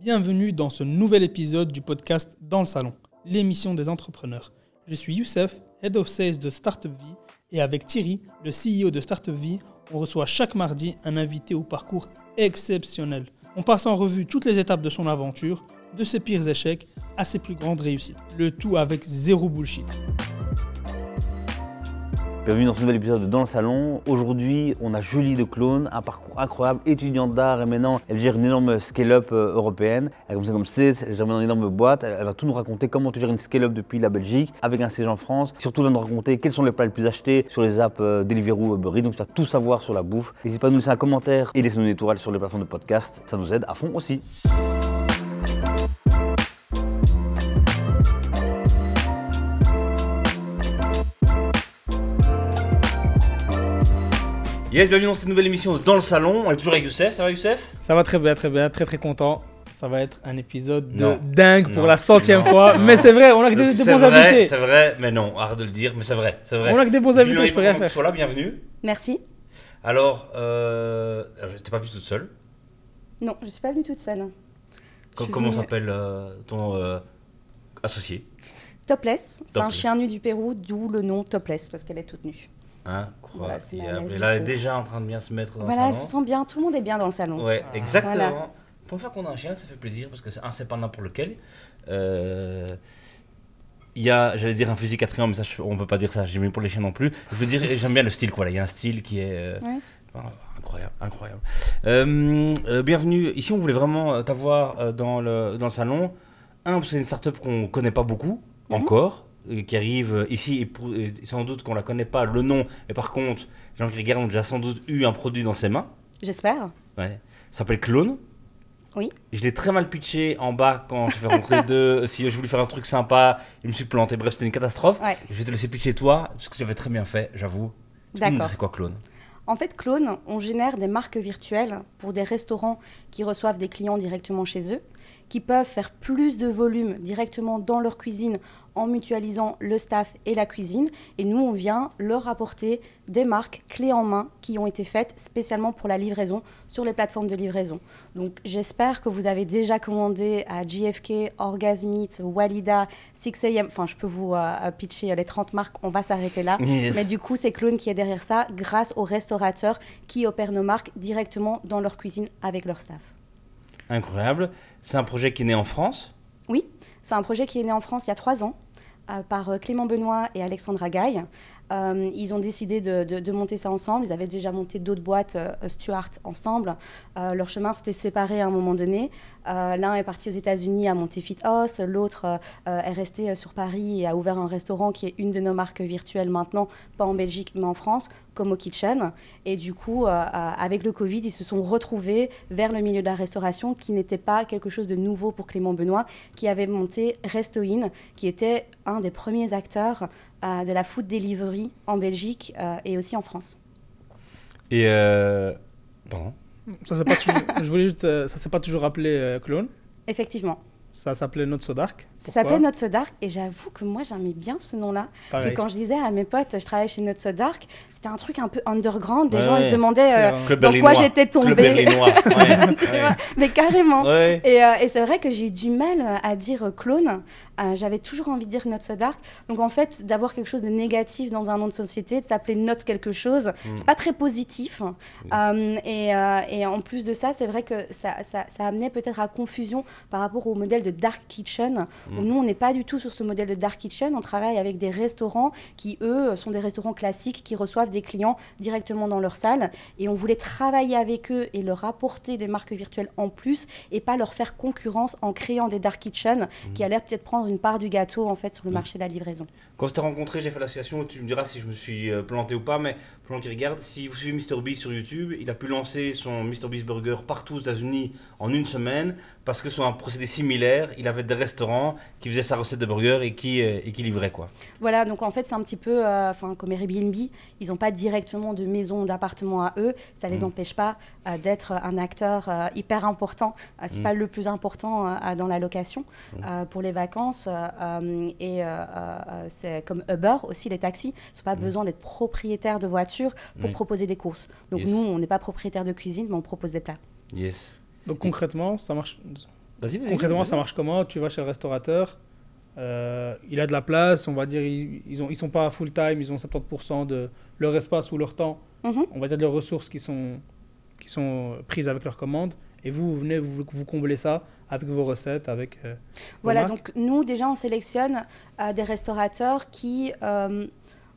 Bienvenue dans ce nouvel épisode du podcast Dans le Salon, l'émission des entrepreneurs. Je suis Youssef, Head of Sales de Startup Vie, et avec Thierry, le CEO de Startup Vie, on reçoit chaque mardi un invité au parcours exceptionnel. On passe en revue toutes les étapes de son aventure, de ses pires échecs à ses plus grandes réussites. Le tout avec zéro bullshit. Bienvenue dans ce nouvel épisode de Dans le Salon. Aujourd'hui, on a Julie de Clone, un parcours incroyable, étudiante d'art et maintenant elle gère une énorme scale-up euh, européenne. Elle commence comme c'est, elle gère une énorme boîte. Elle, va tout nous raconter comment tu gères une scale-up depuis la Belgique avec un siège en France. Surtout, elle va nous raconter quels sont les plats les plus achetés sur les apps euh, Deliveroo, Uber. Donc, tu vas tout savoir sur la bouffe. N'hésite pas à nous laisser un commentaire et laisser une étoile sur les plateformes de podcast. Ça nous aide à fond aussi. Yes, bienvenue dans cette nouvelle émission de Dans le Salon. On est toujours avec Youssef. Ça va, Youssef? Ça va très bien, très bien, très très content. Ça va être un épisode de Non. dingue pour Non. la centième Non. fois. Non. Mais c'est vrai, on a que des, des C'est bons vrai, invités. c'est vrai, mais non, arrête de le dire, mais c'est vrai, c'est vrai. On a que des bons Julien invités, je peux rien faire. Sois là, bienvenue. Merci. Alors, euh, je t'ai pas vu toute seule. Non, je suis pas venue toute seule. Co- suis comment venue- s'appelle euh, ton euh, associé? Topless, c'est un Topless. chien nu du Pérou, d'où le nom Topless, parce qu'elle est toute nue. Hein Voilà, Incroyable. magie Et là, elle est pour- déjà en train de bien se mettre dans voilà, le elle se salon. sent bien, tout le monde est bien dans le salon. Ouais, exactement. Voilà. Pour une fois qu'on a un chien, ça fait plaisir parce que c'est un, c'est pas n'importe lequel. Euh, Il y a, j'allais dire un fusil quatrième, mais ça, je- on peut pas dire ça. J'ai mis pour les chiens non plus. Je veux dire, j'aime bien le style. Voilà, il y a un style qui est euh, Ouais. incroyable, incroyable. Euh, euh, bienvenue. Ici, on voulait vraiment euh, t'avoir euh, dans le dans le salon. Un, parce que c'est une startup qu'on connaît pas beaucoup Mhm. encore, euh, qui arrive euh, ici et, pour- et sans doute qu'on la connaît pas le nom. Et par contre, les gens qui regardent ont déjà sans doute eu un produit dans ses mains. J'espère. Ouais. Ça s'appelle Clone. Oui. Je l'ai très mal pitché en bas quand je fais rentrer deux. Si je voulais faire un truc sympa, je me suis planté. Bref, c'était une catastrophe. Ouais. Je vais te laisser pitcher toi, ce que tu avais très bien fait, j'avoue. D'accord. C'est quoi Clone? En fait, Clone, on génère des marques virtuelles pour des restaurants qui reçoivent des clients directement chez eux, qui peuvent faire plus de volume directement dans leur cuisine en mutualisant le staff et la cuisine. Et nous, on vient leur apporter des marques clés en main qui ont été faites spécialement pour la livraison sur les plateformes de livraison. Donc j'espère que vous avez déjà commandé à JFK, Orgasmeet, Walida, 6am. Enfin, je peux vous euh, pitcher les 30 marques, on va s'arrêter là. Yes. Mais du coup, c'est Clone qui est derrière ça grâce aux restaurateurs qui opèrent nos marques directement dans leur cuisine avec leur staff. Incroyable. C'est un projet qui est né en France? Oui, c'est un projet qui est né en France il y a trois ans euh, par euh, Clément Benoît et Alexandra Gaille. Euh, ils ont décidé de, monter ça ensemble. Ils avaient déjà monté d'autres boîtes, euh, Stuart, ensemble. Euh, leur chemin s'était séparé à un moment donné. L'un est parti aux États-Unis à monter Fit House, l'autre est resté sur Paris et a ouvert un restaurant qui est une de nos marques virtuelles maintenant, pas en Belgique mais en France, Como Kitchen. Et du coup, avec le Covid, ils se sont retrouvés vers le milieu de la restauration qui n'était pas quelque chose de nouveau pour Clément Benoît, qui avait monté Restoin, qui était un des premiers acteurs de la food delivery en Belgique euh, et aussi en France. Et. Euh... Pardon? Ça s'est pas toujours- je voulais juste, euh, ça s'est pas toujours appelé euh, Clone. Effectivement. Ça s'appelait Not So Dark. Ça s'appelait Not So Dark et j'avoue que moi j'aimais bien ce nom-là. Parce que quand je disais à mes potes, je travaillais chez Not So Dark, c'était un truc un peu underground. Des Ouais, gens ils se demandaient euh, dans quoi j'étais tombée. Mais carrément. Ouais. Et, euh, et c'est vrai que j'ai eu du mal euh, à dire euh, clone. Euh, J'avais toujours envie de dire Not So Dark. Donc en fait, d'avoir quelque chose de négatif dans un nom de société, de s'appeler Not quelque chose, c'est pas très positif. Euh, et, euh, et en plus de ça, c'est vrai que ça, ça, ça amenait peut-être à confusion par rapport au modèle de Dark Kitchen. où nous, on n'est pas du tout sur ce modèle de Dark Kitchen. On travaille avec des restaurants qui, eux, sont des restaurants classiques qui reçoivent des clients directement dans leur salle. Et on voulait travailler avec eux et leur apporter des marques virtuelles en plus et pas leur faire concurrence en créant des dark kitchen qui allaient peut-être prendre une part du gâteau en fait sur le marché de la livraison. Quand on s'était rencontré, j'ai fait l'association. Tu me diras si je me suis euh, planté ou pas, mais pour qui regardent, si vous suivez MrBeast sur YouTube, il a pu lancer son MrBeast Burger partout aux États-Unis en une semaine parce que sur un procédé similaire, il avait des restaurants qui faisaient sa recette de burger et qui, euh, et qui livraient quoi. Voilà, donc en fait c'est un petit peu euh, comme Airbnb, ils n'ont pas directement de maison, d'appartement à eux, ça les Mm. empêche pas euh, d'être un acteur hyper important, c'est Mm. pas le plus important dans la location Mm. pour les vacances et c'est comme Uber aussi les taxis, ils n'ont pas Mm. besoin d'être propriétaires de voitures pour proposer des courses. Donc Yes. nous on n'est pas propriétaire de cuisine mais on propose des plats. Yes. Donc concrètement, ça marche. Vas-y, vas-y. Concrètement, vas-y. ça marche comment? Tu vas chez le restaurateur, euh, il a de la place, on va dire, ils, ils, ont, ils sont pas full time, ils ont 70% de leur espace ou leur temps, Mhm. on va dire de leurs ressources qui sont, qui sont prises avec leur commande. Et vous, vous venez, vous, vous comblez ça avec vos recettes, avec. euh, vos Voilà, marques. donc nous, déjà, on sélectionne euh, des restaurateurs qui euh,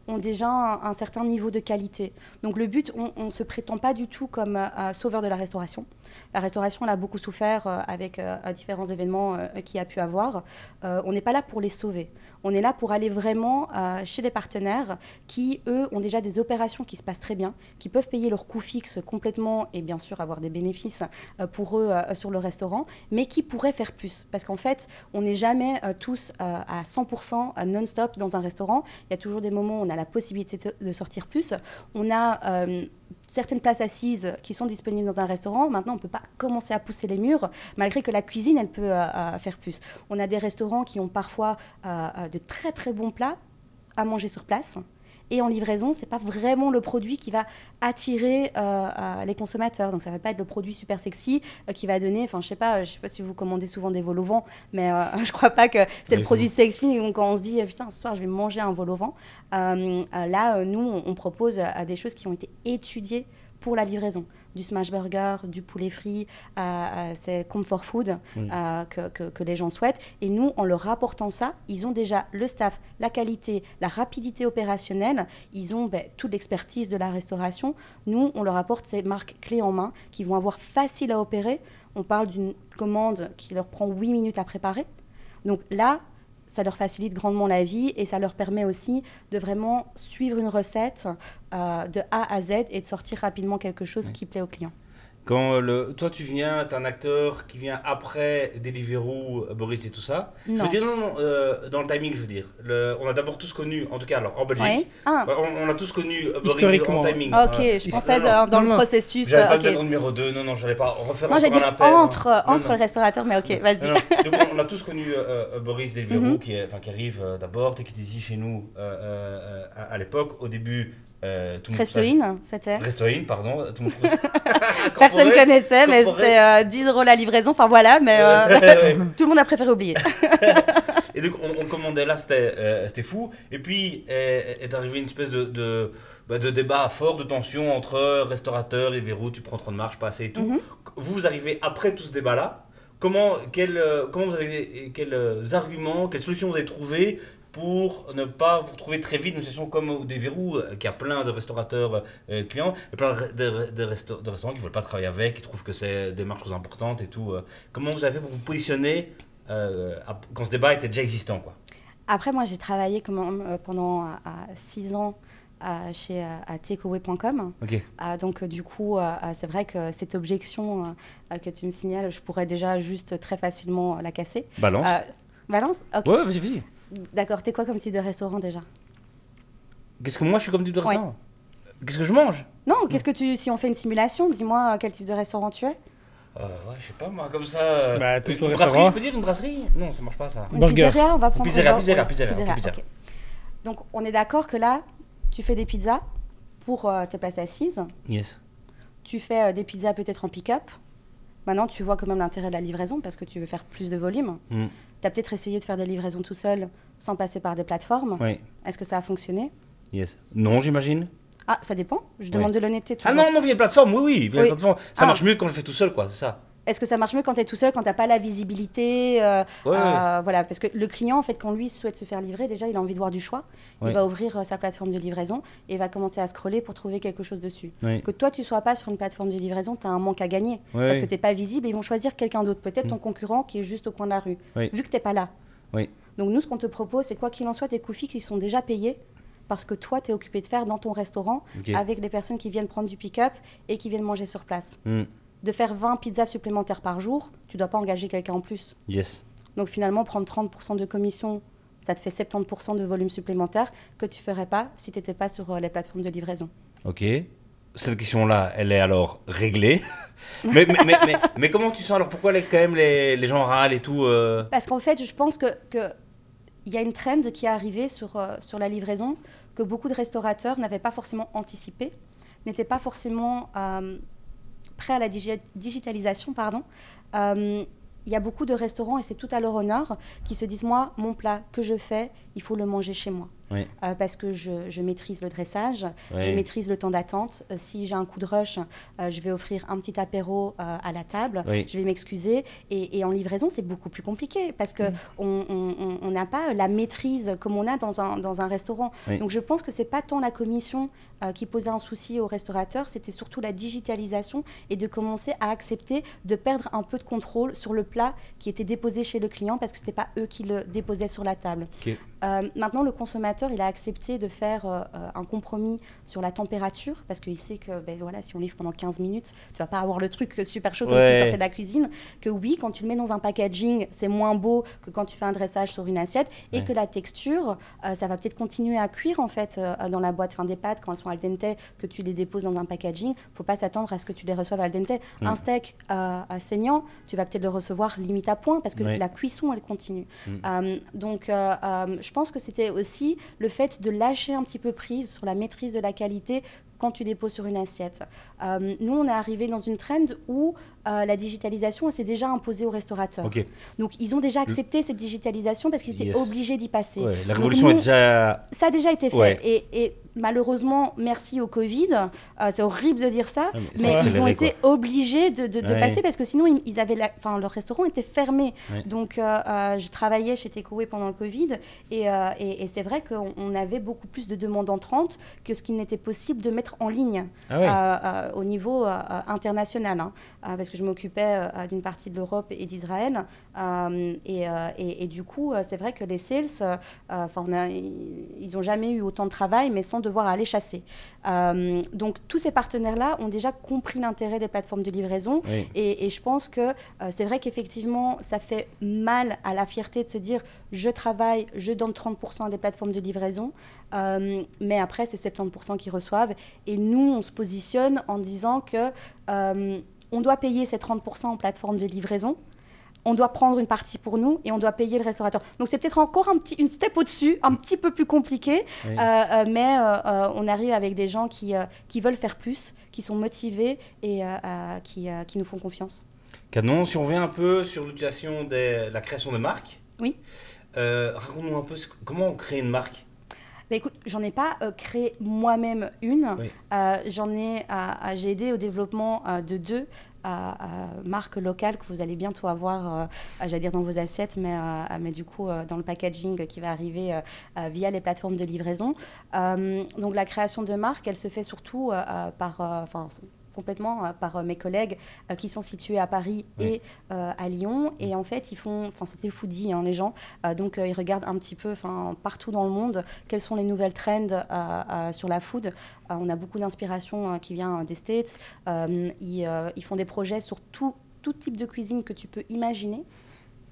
ont déjà un, certain niveau de qualité. Donc le but, on ne se prétend pas du tout comme euh, euh, sauveur de la restauration. La restauration, elle a beaucoup souffert euh, avec différents événements qu'il y a pu avoir. On n'est pas là pour les sauver. On est là pour aller vraiment euh, chez des partenaires qui, eux, ont déjà des opérations qui se passent très bien, qui peuvent payer leurs coûts fixes complètement et bien sûr avoir des bénéfices euh, pour eux euh, sur le restaurant, mais qui pourraient faire plus. Parce qu'en fait, on n'est jamais tous à 100% euh, non-stop dans un restaurant. Il y a toujours des moments où on a la possibilité de sortir plus. On a certaines places assises qui sont disponibles dans un restaurant. Maintenant, on ne peut pas commencer à pousser les murs, malgré que la cuisine, elle peut euh, euh, faire plus. On a des restaurants qui ont parfois euh, de très très bons plats à manger sur place. Et en livraison, c'est pas vraiment le produit qui va attirer euh, euh, les consommateurs. Donc ça va pas être le produit super sexy euh, qui va donner. Enfin, je sais pas, je sais pas si vous commandez souvent des vols au vent, mais euh, je crois pas que c'est le produit sexy donc, quand on se dit putain ce soir je vais manger un vol au vent. Là, nous, on, on propose des choses qui ont été étudiées pour la livraison. Du smash burger, du poulet frit, c'est comfort food Oui. que, que- que les gens souhaitent. Et nous, en leur rapportant ça, ils ont déjà le staff, la qualité, la rapidité opérationnelle, ils ont ben, toute l'expertise de la restauration. Nous, on leur apporte ces marques clés en main qui vont avoir facile à opérer. On parle d'une commande qui leur prend 8 minutes à préparer. Donc là, ça leur facilite grandement la vie et ça leur permet aussi de vraiment suivre une recette euh, de A à Z et de sortir rapidement quelque chose qui plaît au client. Quand le, toi tu viens, t'es un acteur qui vient après Deliveroo, Boris et tout ça. Je Non. veux dire, non, non, euh, dans le timing, je veux dire. Le- on a d'abord tous connu, en tout cas alors en Belgique, Oui. Ah, ouais, on, on a tous connu Boris Historiquement. en timing. ok, Voilà. je pensais non, dans, dans non, le non. processus. J'allais pas euh, le mettre en ok. numéro 2, non, non, j'allais pas refaire Non, j'ai dit un appel. entre, Non, entre non. restaurateurs, mais ok, vas-y. Donc on, a tous connu euh, Boris Deliveroo Mhm. qui, est, enfin, qui arrive euh, d'abord, Take It Easy chez nous euh, euh, euh, à, à l'époque. Au début, euh, Restoin, c'était. Restoin, pardon. Tout monde Personne connaissait, mais c'était euh, 10 euros la livraison. Enfin voilà, mais euh, tout le monde a préféré oublier. Et donc on, on commandait là, c'était euh, c'était fou. Et puis est arrivé une espèce de, de, bah, de débat fort, de tension entre restaurateurs et verrou, tu prends trop de marge, pas assez et tout. Mhm. Vous, vous arrivez après tout ce débat-là. Comment, quel, euh, comment vous avez, quels arguments, quelles solutions vous avez trouvées pour ne pas vous retrouver très vite dans une situation comme des verrous, euh, qui a plein de restaurateurs euh, clients, et plein de, de- de restaurants qui ne veulent pas travailler avec, qui trouvent que c'est des marques trop importantes et tout. euh. Comment vous avez pour vous positionner euh, à- quand ce débat était déjà existant quoi? Après, moi, j'ai travaillé euh, pendant 6 ans euh, chez euh, à takeaway.com. Ok. Euh, donc, euh, du coup, euh, euh, c'est vrai que cette objection euh, euh, que tu me signales, je pourrais déjà juste très facilement euh, la casser. Balance. Euh, Valence Ok. Ouais, vas-y, vas-y. D'accord. T'es quoi comme type de restaurant déjà? Qu'est-ce que moi je suis comme type de Ouais. restaurant? Qu'est-ce que je mange? Non, qu'est-ce que tu. Si on fait une simulation, dis-moi euh, quel type de restaurant tu es euh, Ouais, je sais pas moi, comme ça. euh, Bah, tout une brasserie, restaurant. je peux dire une brasserie? Non, ça marche pas ça. Une Burger. pizzeria, on va prendre. Pizzeria, pizzeria, pizzeria. Donc, on est d'accord que là, tu fais des pizzas pour euh, tes places assises. Yes. Tu fais euh, des pizzas peut-être en pick-up. Maintenant, tu vois quand même l'intérêt de la livraison parce que tu veux faire plus de volume. Mm. Tu as peut-être essayé de faire des livraisons tout seul sans passer par des plateformes. Oui, Est-ce que ça a fonctionné? Yes. Non, j'imagine. Ah, ça dépend. Je demande de l'honnêteté. Ah non, non, via les plateformes, oui, oui, via les plateformes. Ça Ah. marche mieux quand je le fais tout seul, quoi, c'est ça. Est-ce que ça marche mieux quand tu es tout seul, quand tu n'as pas la visibilité euh, Ouais, ouais. euh, Voilà, parce que le client, en fait, quand lui souhaite se faire livrer, déjà, il a envie de voir du choix. Ouais. Il va ouvrir euh, sa plateforme de livraison et va commencer à scroller pour trouver quelque chose dessus. Que toi, tu sois pas sur une plateforme de livraison, tu as un manque à gagner. Parce que tu n'es pas visible et ils vont choisir quelqu'un d'autre, peut-être Mm. ton concurrent qui est juste au coin de la rue, vu que tu n'es pas là. Oui. Donc nous, ce qu'on te propose, c'est quoi qu'il en soit, tes coûts fixes, ils sont déjà payés parce que toi, tu es occupé de faire dans ton restaurant avec des personnes qui viennent prendre du pick-up et qui viennent manger sur place. Mm. De faire 20 pizzas supplémentaires par jour, tu dois pas engager quelqu'un en plus. Yes. Donc finalement, prendre 30% de commission, ça te fait 70% de volume supplémentaire que tu ferais pas si tu n'étais pas sur euh, les plateformes de livraison. Ok. Cette question-là, elle est alors réglée. mais, mais, mais, mais, mais comment tu sens alors? Pourquoi les, quand même les, les gens râlent et tout euh, Parce qu'en fait, je pense que que il y a une trend qui est arrivée sur, euh, sur la livraison que beaucoup de restaurateurs n'avaient pas forcément anticipé, n'étaient pas forcément euh, prêts à la digi- digitalisation. Pardon. Euh, il y a beaucoup de restaurants, et c'est tout à leur honneur, qui se disent, moi, mon plat que je fais, il faut le manger chez moi. Oui. Euh, parce que je, je maîtrise le dressage, je maîtrise le temps d'attente. Euh, si j'ai un coup de rush, euh, je vais offrir un petit apéro euh, à la table, Oui. je vais m'excuser. Et, et en livraison, c'est beaucoup plus compliqué parce que Mm. on on- on- on n'a pas la maîtrise comme on a dans un, dans un restaurant. Oui. Donc je pense que c'est pas tant la commission euh, qui posait un souci aux restaurateurs, c'était surtout la digitalisation et de commencer à accepter de perdre un peu de contrôle sur le plat qui était déposé chez le client parce que c'était pas eux qui le déposaient sur la table. Euh, maintenant, le consommateur, il a accepté de faire euh, un compromis sur la température parce qu'il sait que ben, voilà, si on livre pendant 15 minutes, tu vas pas avoir le truc super chaud comme Ouais. s'il sortait de la cuisine. Que oui, quand tu le mets dans un packaging, c'est moins beau que quand tu fais un dressage sur une assiette et Ouais. que la texture, euh, ça va peut-être continuer à cuire en fait dans la boîte. Enfin, des pâtes, quand elles sont al dente, que tu les déposes dans un packaging, faut pas s'attendre à ce que tu les reçoives al dente. Un steak saignant, tu vas peut-être le recevoir limite à point parce que Ouais. la cuisson, elle continue. Mm. Donc, euh, je pense que c'était aussi le fait de lâcher un petit peu prise sur la maîtrise de la qualité quand tu déposes sur une assiette. Euh, nous, on est arrivé dans une trend où euh, la digitalisation s'est déjà imposée aux restaurateurs. Donc, ils ont déjà accepté cette digitalisation parce qu'ils étaient Yes. obligés d'y passer. Ouais, la Donc, révolution nous, est déjà. Ça a déjà été fait. Ouais. Et, et malheureusement, merci au Covid, euh, c'est horrible de dire ça, Ah, mais ils ont été obligés de, de- de Ouais. passer parce que sinon, ils, ils avaient la- enfin, leur restaurant était fermé. Donc, euh, je travaillais chez Takeaway pendant le Covid et, et- et c'est vrai qu'on on avait beaucoup plus de demandes entrantes que ce qu'il n'était possible de mettre en ligne Ah au niveau international, hein. Parce que je m'occupais euh, d'une partie de l'Europe et d'Israël. Euh, et, euh, et- et du coup, c'est vrai que les sales, enfin, ils n'ont jamais eu autant de travail, mais sans devoir aller chasser. Donc, tous ces partenaires-là ont déjà compris l'intérêt des plateformes de livraison. Oui. Et, et je pense que c'est vrai qu'effectivement, ça fait mal à la fierté de se dire je travaille, je donne 30% à des plateformes de livraison, euh, mais après, c'est 70% qui reçoivent. Et nous, on se positionne en disant que euh, on doit payer ces 30% en plateforme de livraison. On doit prendre une partie pour nous et on doit payer le restaurateur. Donc c'est peut-être encore un petit, une step au-dessus, un petit peu plus compliqué, Oui. euh, euh, mais euh, on arrive avec des gens qui, euh, qui veulent faire plus, qui sont motivés et qui, qui nous font confiance. Canon, si on revient un peu sur l'utilisation de la création de marques. Oui. Raconte-nous un peu ce- comment on crée une marque? Bah, écoute, j'en ai pas euh, créé moi-même une. Oui. Euh, j'en ai, à- j'ai aidé au développement euh, de deux euh, euh, marques locales que vous allez bientôt avoir, euh, euh, j'allais dire dans vos assiettes, mais, euh, mais du coup euh, dans le packaging qui va arriver euh, euh, via les plateformes de livraison. Euh, donc la création de marques, elle se fait surtout euh, euh, par, euh, enfin complètement euh, par euh, mes collègues euh, qui sont situés à Paris et à Lyon. Et en fait, ils font, enfin c'était foodie hein, les gens, donc ils regardent un petit peu, enfin partout dans le monde, quelles sont les nouvelles trends sur la food. On a beaucoup d'inspiration qui vient des States. Ils, ils font des projets sur tout, tout type de cuisine que tu peux imaginer.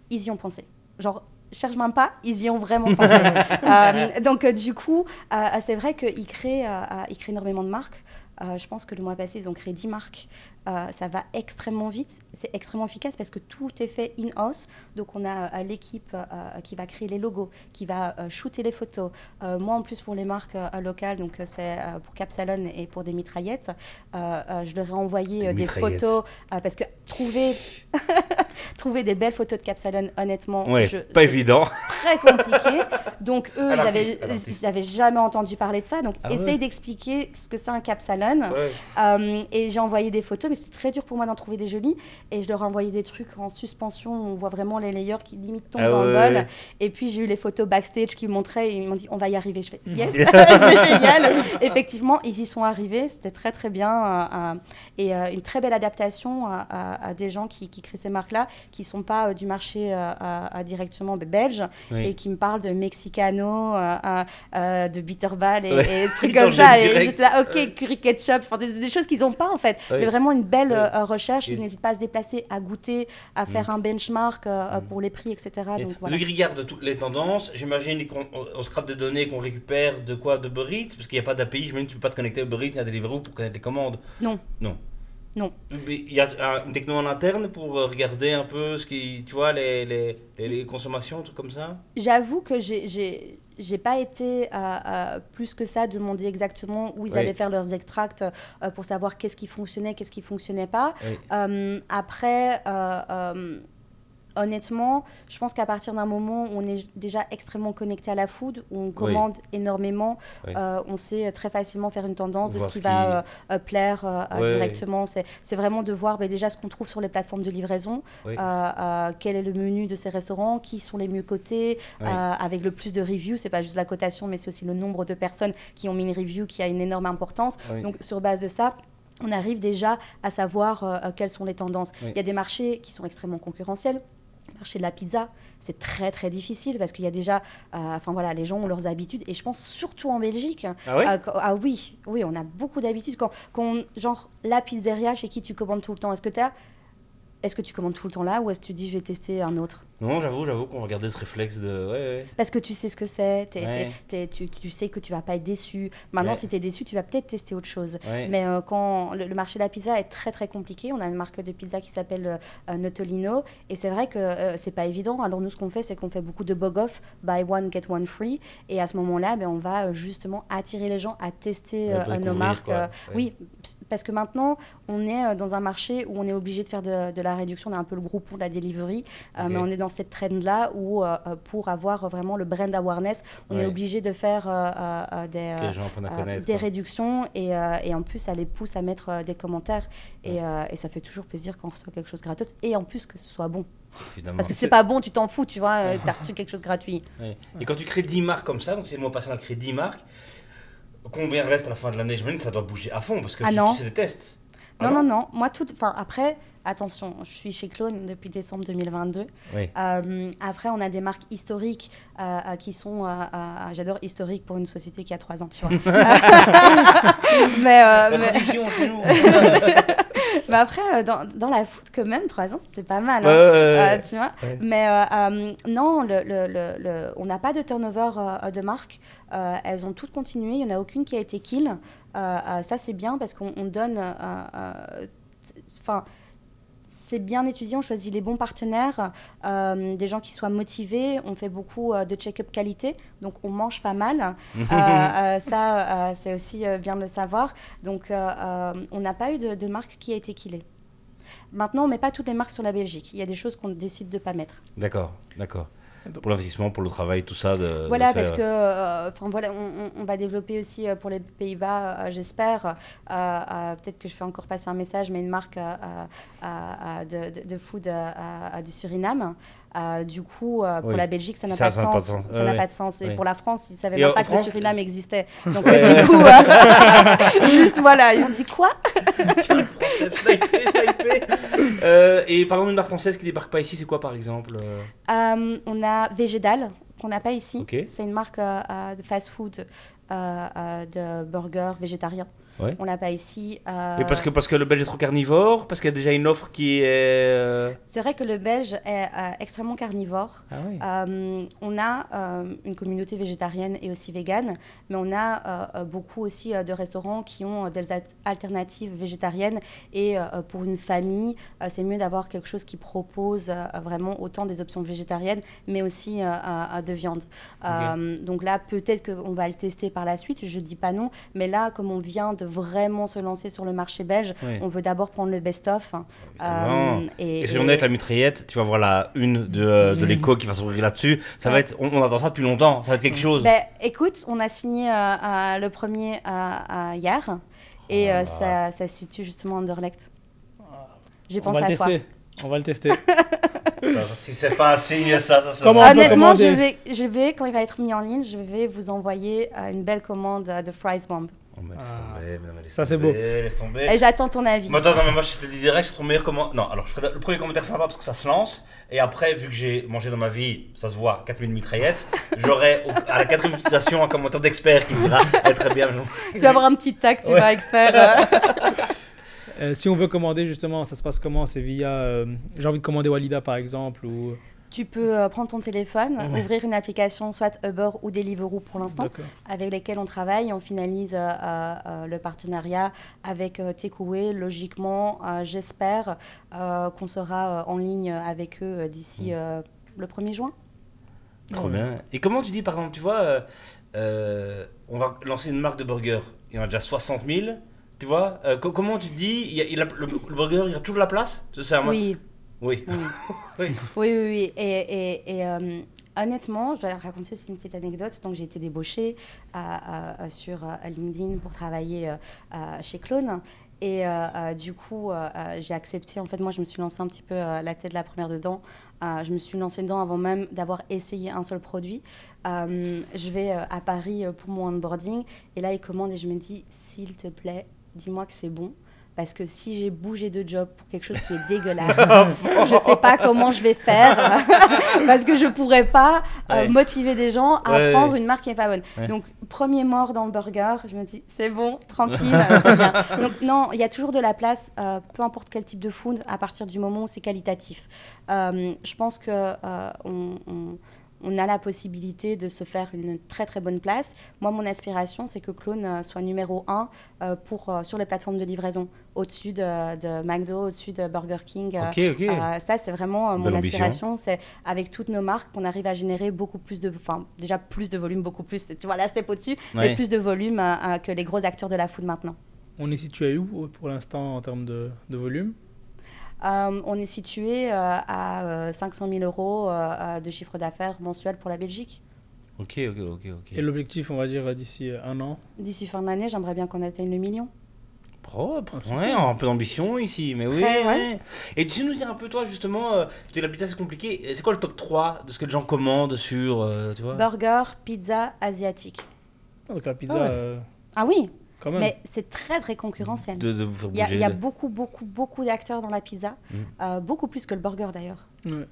Ils y ont pensé. Genre, cherche même pas, ils y ont vraiment pensé. Euh, donc, euh, du coup, euh, c'est vrai qu'ils créent, ils créent énormément de marques. Euh, je pense que le mois passé, ils ont créé 10 marques. Euh, ça va extrêmement vite. C'est extrêmement efficace parce que tout est fait in-house. Donc, on a euh, l'équipe euh, qui va créer les logos, qui va shooter les photos. Moi, en plus, pour les marques locales, donc c'est pour Capsalon et pour des mitraillettes, je leur ai envoyé Des photos parce que trouver, trouver des belles photos de Capsalon, honnêtement, Ouais, je- pas évident. très compliqué. Donc eux, ils l'artiste, avaient, à l'artiste. ils avaient jamais entendu parler de ça. Donc Ah ouais. essaye d'expliquer ce que c'est un cap salon. Ouais. Euh, et j'ai envoyé des photos, mais c'était très dur pour moi d'en trouver des jolies. Et je leur ai envoyé des trucs en suspension. On voit vraiment les layers qui limite tombent Ah dans le ouais. bol. Et puis j'ai eu les photos backstage qui montraient. Et ils m'ont dit on va y arriver. Je fais yes, c'est génial. Effectivement, ils y sont arrivés. C'était très très bien. euh, euh, et euh, une très belle adaptation à, à- à des gens qui, qui créent ces marques-là, qui sont pas du marché à- directement belge Oui. et qui me parle de Mexicano, de Bitterball et, Ouais. et des trucs comme ça. Et j'étais là, ok, curry ketchup, des, des choses qu'ils n'ont pas en fait. Mais vraiment une belle Ouais. euh, recherche. Ils n'hésitent pas à se déplacer, à goûter, à faire un benchmark euh, euh, Mm. pour les prix, etc. Et Donc voilà. Vous regardez toutes les tendances. J'imagine qu'on on scrape des données qu'on récupère de quoi? De Uber Eats? Parce qu'il n'y a pas d'API. J'imagine que tu peux pas te connecter à Uber Eats à Deliveroo pour connaître les commandes. Non. Non. Non. Il y a un- une techno en interne pour regarder un peu ce qui, tu vois, les, les, les, consommations, trucs comme ça? J'avoue que j'ai- j'ai pas été à, plus que ça demander exactement où ils Oui. allaient faire leurs extracts euh, pour savoir qu'est-ce qui fonctionnait, qu'est-ce qui fonctionnait pas. Oui. Euh, après, euh, euh, honnêtement, je pense qu'à partir d'un moment où on est déjà extrêmement connecté à la food, où on commande énormément, Oui. euh, on sait très facilement faire une tendance de ce qui va euh, euh, plaire euh, Ouais. directement. C'est vraiment de voir bah, déjà ce qu'on trouve sur les plateformes de livraison, Oui. quel est le menu de ces restaurants, qui sont les mieux cotés, avec le plus de reviews. C'est pas juste la cotation, mais c'est aussi le nombre de personnes qui ont mis une review qui a une énorme importance. Donc sur base de ça, on arrive déjà à savoir euh, quelles sont les tendances. Oui. Il y a des marchés qui sont extrêmement concurrentiels. Marché de la pizza, c'est très très difficile parce qu'il y a déjà, euh, enfin voilà, les gens ont leurs habitudes et je pense surtout en Belgique. Ah ouais? euh, ah oui, oui, on a beaucoup d'habitudes. Quand, quand, genre, la pizzeria chez qui tu commandes tout le temps, est-ce que tu est-ce que tu commandes tout le temps là ou est-ce que tu dis je vais tester un autre? Non, j'avoue, j'avoue qu'on regardait ce réflexe de. Ouais, ouais. Parce que tu sais ce que c'est, Ouais. tu, tu sais que tu vas pas être déçu. Maintenant, si tu es déçu, tu vas peut-être tester autre chose. Mais euh, quand le, le marché de la pizza est très très compliqué, on a une marque de pizza qui s'appelle euh, euh, Notolino et c'est vrai que euh, c'est pas évident. Alors nous, ce qu'on fait, c'est qu'on fait beaucoup de bug off, buy one get one free, et à ce moment-là, ben, on va euh, justement attirer les gens à tester nos marques. Oui, parce que maintenant, on est dans un marché où on est obligé de faire de, de la réduction. On a un peu le groupe pour la delivery, mais on est dans cette trend-là où euh, euh, pour avoir vraiment le brand awareness, on est obligé de faire euh, des des réductions et, et en plus ça les pousse à mettre des commentaires et, et ça fait toujours plaisir quand on reçoit quelque chose gratos et en plus que ce soit bon. Parce que c'est pas bon tu t'en fous tu vois euh, t'as reçu quelque chose gratuit. Ouais. Et quand tu crées 10 marques comme ça, donc c'est le mois passé on a créé 10 marques, combien reste à la fin de l'année? J'imagine que ça doit bouger à fond parce que Ah tu, tu sais des tests. Ah non non. non. Moi tout enfin après attention je suis chez Clone depuis décembre 2022 Oui. Euh, après on a des marques historiques euh, euh, qui sont euh, j'adore historique pour une société qui a trois ans tu vois mais, La mais- tradition chez nous. mais après dans, dans la foot quand même trois ans c'est pas mal hein. ouais, ouais. Tu vois Ouais. Mais non, le, le- le- le- on n'a pas de turnover de marques. Elles ont toutes continué. Il n'y en a aucune qui a été kill. Ça, c'est bien parce qu'on on donne. Enfin. C'est bien étudié, on choisit les bons partenaires, euh, des gens qui soient motivés. On fait beaucoup euh, de check-up qualité, donc on mange pas mal. Euh, ça, c'est aussi bien de le savoir. Donc, on n'a pas eu de, de marque qui a été killée. Maintenant, on met pas toutes les marques sur la Belgique. Il y a des choses qu'on décide de pas mettre. D'accord, d'accord. Pour l'investissement, pour le travail, tout ça. De, Voilà, de faire- parce que, euh, enfin voilà, on, va développer aussi euh, pour les Pays-Bas, euh, j'espère. Euh, euh, Peut-être que je fais encore passer un message, mais une marque euh, euh, euh, de, de- de food euh, euh, du Suriname. Euh, du coup, euh, pour Oui. la Belgique, ça n'a pas, de pas sens. Ça n'a pas de sens. Et pour la France, ils ne savaient même pas que le Suriname existait. Donc, euh, du coup, euh, juste voilà, ils ont dit quoi? Euh, et par exemple, une marque française qui débarque pas ici, c'est quoi par exemple euh Euh, On a Végédal, qu'on n'a pas ici. C'est une marque euh, de fast-food, de burgers végétariens. Ouais. On l'a pas ici. euh, Et parce que, parce que le belge est trop carnivore Parce qu'il y a déjà une offre qui est. euh, C'est vrai que le Belge est euh, extrêmement carnivore. Ah oui. Euh, on a une communauté végétarienne et aussi végane, mais on a beaucoup aussi de restaurants qui ont des al- alternatives végétariennes. Et pour une famille, c'est mieux d'avoir quelque chose qui propose vraiment autant des options végétariennes, mais aussi de viande. Donc là, peut-être qu'on va le tester par la suite, je dis pas non, mais là, comme on vient de vraiment se lancer sur le marché belge, on veut d'abord prendre le best-of. Évidemment. Euh, et, Et si et- on est avec la mitraillette, tu vas voir la une de, de l'écho qui va s'ouvrir là-dessus. Ça va être, on, on attend ça depuis longtemps. Ça va être quelque chose. Ben, écoute, on a signé euh, euh, le premier euh, euh, hier et euh, ça, ça se situe justement à Anderlecht. J'ai On va pensé à toi. tester. On va le tester. Si c'est pas un signe, ça, ça. Comment peut Honnêtement, je vais, je vais, quand il va être mis en ligne, je vais vous envoyer euh, une belle commande euh, de Fries Bomb. Oh, mais laisse Ah. tomber, mais non, mais laisse Ça, c'est tomber, beau. Laisse tomber. Et j'attends ton avis. Mais attends, non, mais moi je te le dis direct, c'est ton meilleur comment. Non, alors je ferai le premier commentaire sympa parce que ça se lance. Et après, vu que j'ai mangé dans ma vie, ça se voit, 4000 mitraillettes, j'aurai au- à la quatrième utilisation un commentaire d'expert qui dira eh, très bien. Tu vas avoir un petit tac, tu Ouais. vas expert. euh. Euh, si on veut commander, justement, ça se passe comment? C'est via. euh, J'ai envie de commander Walida, par exemple ou... tu peux euh, prendre ton téléphone, ouvrir une application, soit Uber ou Deliveroo pour l'instant. Avec lesquels on travaille. On finalise euh, euh, le partenariat avec Takeaway. Logiquement, j'espère qu'on sera en ligne avec eux d'ici euh, le 1er juin. Trop bien. Et comment tu dis, par exemple, tu vois, on va lancer une marque de burger, il y en a déjà 60 000, tu vois, co- comment tu te dis, il y a- il a- le, le burger, il y a toujours de la place? C'est Oui, Oui. Oui. Oui. Oui. Et, et- et, euh, honnêtement, je dois raconter aussi une petite anecdote. Donc, j'ai été débauchée euh, euh, sur euh, LinkedIn pour travailler euh, euh, chez Clone. Et euh, euh, du coup, euh, euh, j'ai accepté. En fait, moi, je me suis lancée un petit peu euh, la tête de la première dedans. Euh, je me suis lancée dedans avant même d'avoir essayé un seul produit. Euh, je vais euh, à Paris euh, pour mon onboarding. Et là, ils commandent et je me dis, s'il te plaît, dis-moi que c'est bon. Parce que si j'ai bougé de job pour quelque chose qui est dégueulasse, je sais pas comment je vais faire. parce que je pourrais pas euh, motiver des gens à Ouais, prendre ouais. une marque qui est pas bonne. Donc, premier mort dans le burger, je me dis, c'est bon, tranquille, c'est bien. Donc, non, il y a toujours de la place, euh, peu importe quel type de food, à partir du moment où c'est qualitatif. Euh, je pense que on, on- on a la possibilité de se faire une très très bonne place. Moi, mon aspiration, c'est que Clone euh, soit numéro un euh, pour, euh, sur les plateformes de livraison, au-dessus de, de McDo, au-dessus de Burger King. Ok, ok. ça, c'est vraiment euh, mon aspiration. C'est avec toutes nos marques qu'on arrive à générer beaucoup plus de, enfin déjà plus de volume, beaucoup plus. Tu vois, là, step au-dessus, Ouais. mais plus de volume que les gros acteurs de la food maintenant. On est situé où pour l'instant en termes de, de volume? Euh, on est situé euh, à euh, 500 000 euros euh, euh, de chiffre d'affaires mensuel pour la Belgique. Ok, ok, ok, ok. Et l'objectif, on va dire, euh, d'ici euh, un an? D'ici fin de l'année, j'aimerais bien qu'on atteigne le million. Propre. Ah, Ouais, un peu d'ambition ici, mais oui. Très, ouais. ouais. Et tu sais nous dire un peu, toi, justement, euh, tu dis la pizza c'est compliqué. C'est quoi le top 3 de ce que les gens commandent sur. euh, tu vois? Burger, pizza, asiatique. Donc la pizza, Ah ouais. euh, Ah oui, quand même. mais c'est très très concurrentiel. de, de Il y a, bouger. il y a de- beaucoup, beaucoup, beaucoup d'acteurs dans la pizza, Mhm. euh, beaucoup plus que le burger d'ailleurs. Ouais.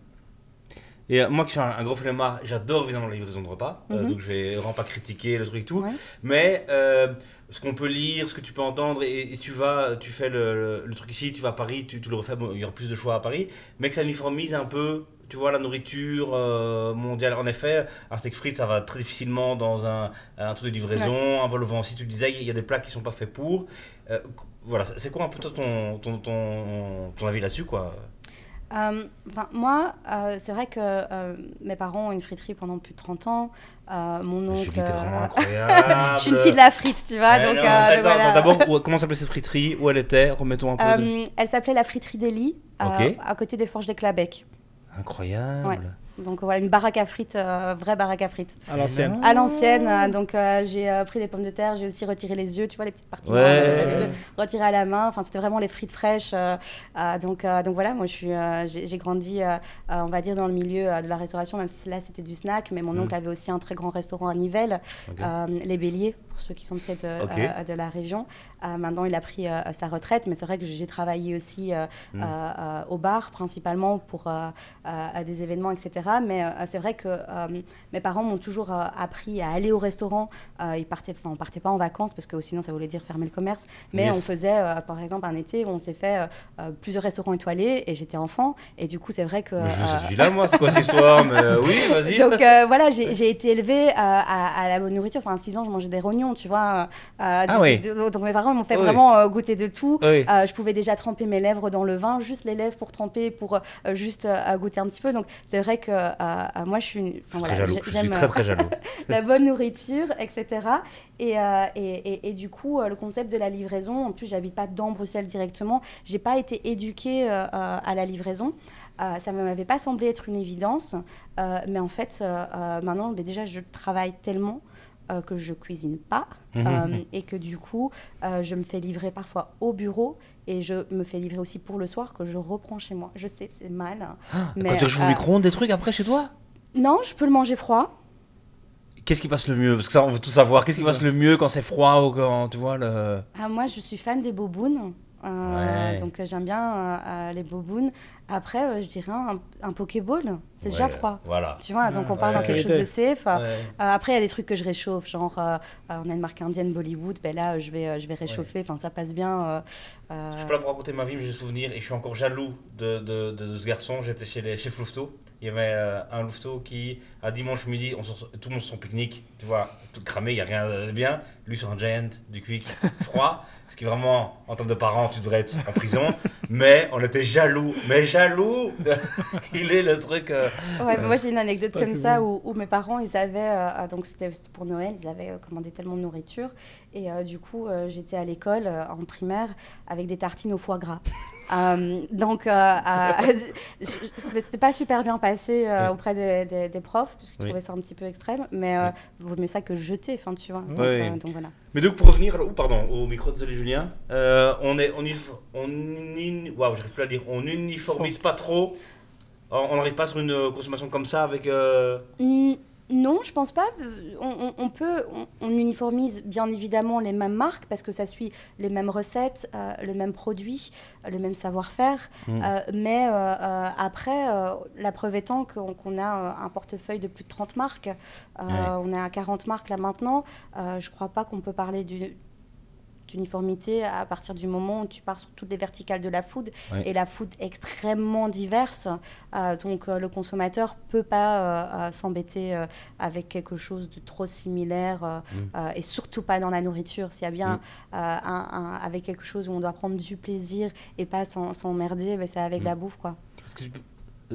Et euh, moi qui suis un, un gros flemmard, j'adore évidemment la livraison de repas, euh, Mhm. donc je vais vraiment pas critiquer le truc et tout. Ouais. Mais euh, ce qu'on peut lire, ce que tu peux entendre, et, et si tu vas, tu fais le, le- le truc ici, tu vas à Paris, tu, tu le refais, bon, il y aura plus de choix à Paris, mais que ça uniformise un peu, tu vois, la nourriture euh, mondiale. En effet, un steak frites, ça va très difficilement dans un, un truc de livraison, un vol au vent aussi, tu disais, il y a des plats qui sont pas faits pour. Euh, voilà, c'est quoi un peu ton, ton, ton, ton avis là-dessus, quoi? Euh, enfin, moi, euh, c'est vrai que euh, mes parents ont une friterie pendant plus de 30 ans. Mon oncle. Julie, vraiment incroyable. je suis une fille de la frite, tu vois. Donc, voilà. attends, D'abord, comment s'appelait cette friterie? Où elle était? Remettons un peu. de- elle s'appelait la friterie d'Eli, à côté des Forges des Clabec. Incroyable. Donc voilà, une baraque à frites, euh, vraie baraque à frites. À l'ancienne. À l'ancienne, euh, donc euh, j'ai euh, pris des pommes de terre, j'ai aussi retiré les œufs, tu vois, les petites parties Ouais. marron, comme ça, des œufs, retiré à la main. Enfin, c'était vraiment les frites fraîches. euh, euh, donc, euh, donc voilà, moi, je suis, euh, j'ai grandi, euh, euh, on va dire, dans le milieu euh, de la restauration, même si là, c'était du snack. Mais mon Mm. oncle avait aussi un très grand restaurant à Nivelles, euh, les Béliers, pour ceux qui sont peut-être euh, euh, de la région. Euh, maintenant, il a pris euh, sa retraite, mais c'est vrai que j'ai travaillé aussi euh, Mm. euh, euh, au bar, principalement pour euh, euh, à des événements, etc. Mais euh, c'est vrai que euh, mes parents m'ont toujours euh, appris à aller au restaurant. Ils partaient, on partait pas en vacances parce que sinon ça voulait dire fermer le commerce. Mais Yes. on faisait, par exemple, un été où on s'est fait plusieurs restaurants étoilés et j'étais enfant. Et du coup, c'est vrai que. Je euh, celui-là, moi, c'est quoi cette histoire? Mais oui, vas-y. donc voilà, j'ai été élevée à, à la bonne nourriture. Enfin, à 6 ans, je mangeais des rognons, tu vois. Ah des- oui. des- donc mes parents m'ont fait Oui. vraiment goûter de tout. Oui. Je pouvais déjà tremper mes lèvres dans le vin, juste les lèvres pour tremper, pour juste goûter un petit peu. Donc c'est vrai que euh, euh, moi, je suis, voilà, très Je suis très, très jaloux. la bonne nourriture, etc. Et, euh, et, et- et du coup, euh, le concept de la livraison, en plus, j'habite pas dans Bruxelles directement, j'ai pas été éduquée euh, euh, à la livraison. Euh, ça ne m'avait pas semblé être une évidence, euh, mais en fait, euh, euh, maintenant, déjà, je travaille tellement euh, que je cuisine pas euh, et que du coup, euh, je me fais livrer parfois au bureau et je me fais livrer aussi pour le soir que je reprends chez moi. Je sais, c'est mal. mais, Quand tu joues au euh, micro-ondes des trucs après chez toi Non, je peux le manger froid. Qu'est-ce qui passe le mieux? Parce que ça, on veut tout savoir. Qu'est-ce qui passe le mieux quand c'est froid ou quand tu vois le. Ah, moi, je suis fan des bobounes. Euh, Ouais. Donc, euh, j'aime bien euh, les bobounes. Après, euh, je dirais un, un Pokéball. C'est déjà froid. Voilà. Tu vois, donc on parle dans ouais. quelque chose de safe. Euh, après, il y a des trucs que je réchauffe. Genre, on a une marque indienne Bollywood. Ben là, je vais, je vais réchauffer. Enfin, ça passe bien. euh, euh, Je peux pas pour raconter ma vie, mais j'ai des souvenirs et je suis encore jaloux de, de, de ce garçon. J'étais chez, les, chez Louveteau. Il y avait euh, un Louveteau qui, à dimanche midi, on sort- tout le monde sur son pique-nique, tu vois, tout cramé, il n'y a rien de bien. Lui sur un Giant, du quick, froid. ce qui vraiment, en termes de parents, tu devrais être en prison. mais on était jaloux, mais jaloux Il est le truc. euh, Ouais, moi j'ai une anecdote comme que ça où, où mes parents, ils avaient, euh, euh, donc c'était pour Noël, ils avaient euh, commandé tellement de nourriture. Et euh, du coup, euh, j'étais à l'école euh, en primaire avec des tartines au foie gras. Euh, donc, euh, euh, c'était pas super bien passé euh, auprès des, des- des profs, parce qu'ils Oui. trouvaient ça un petit peu extrême. Mais euh, vaut mieux ça que jeter, enfin, tu vois. Donc, Oui. euh, donc voilà. Mais donc pour revenir, oh, pardon, au micro, désolé Julien, euh, on est, on, on, on uniformise pas trop, on n'arrive pas sur une consommation comme ça avec. euh, Mm, Non, je pense pas. On, on- on peut, on, on uniformise bien évidemment les mêmes marques parce que ça suit les mêmes recettes, euh, le même produit, le même savoir-faire. Mm. Euh, mais euh, après, la preuve étant qu'on a un portefeuille de plus de 30 marques, Ouais. on est à 40 marques là maintenant, je crois pas qu'on peut parler du d'uniformité à partir du moment où tu pars sur toutes les verticales de la food Ouais. et la food est extrêmement diverse euh, donc euh, le consommateur peut pas euh, euh, s'embêter euh, avec quelque chose de trop similaire euh, Mm. euh, et surtout pas dans la nourriture s'il y a bien Mm. euh, un, un- avec quelque chose où on doit prendre du plaisir et pas s'emmerder ben, c'est avec Mm. la bouffe quoi Est-ce que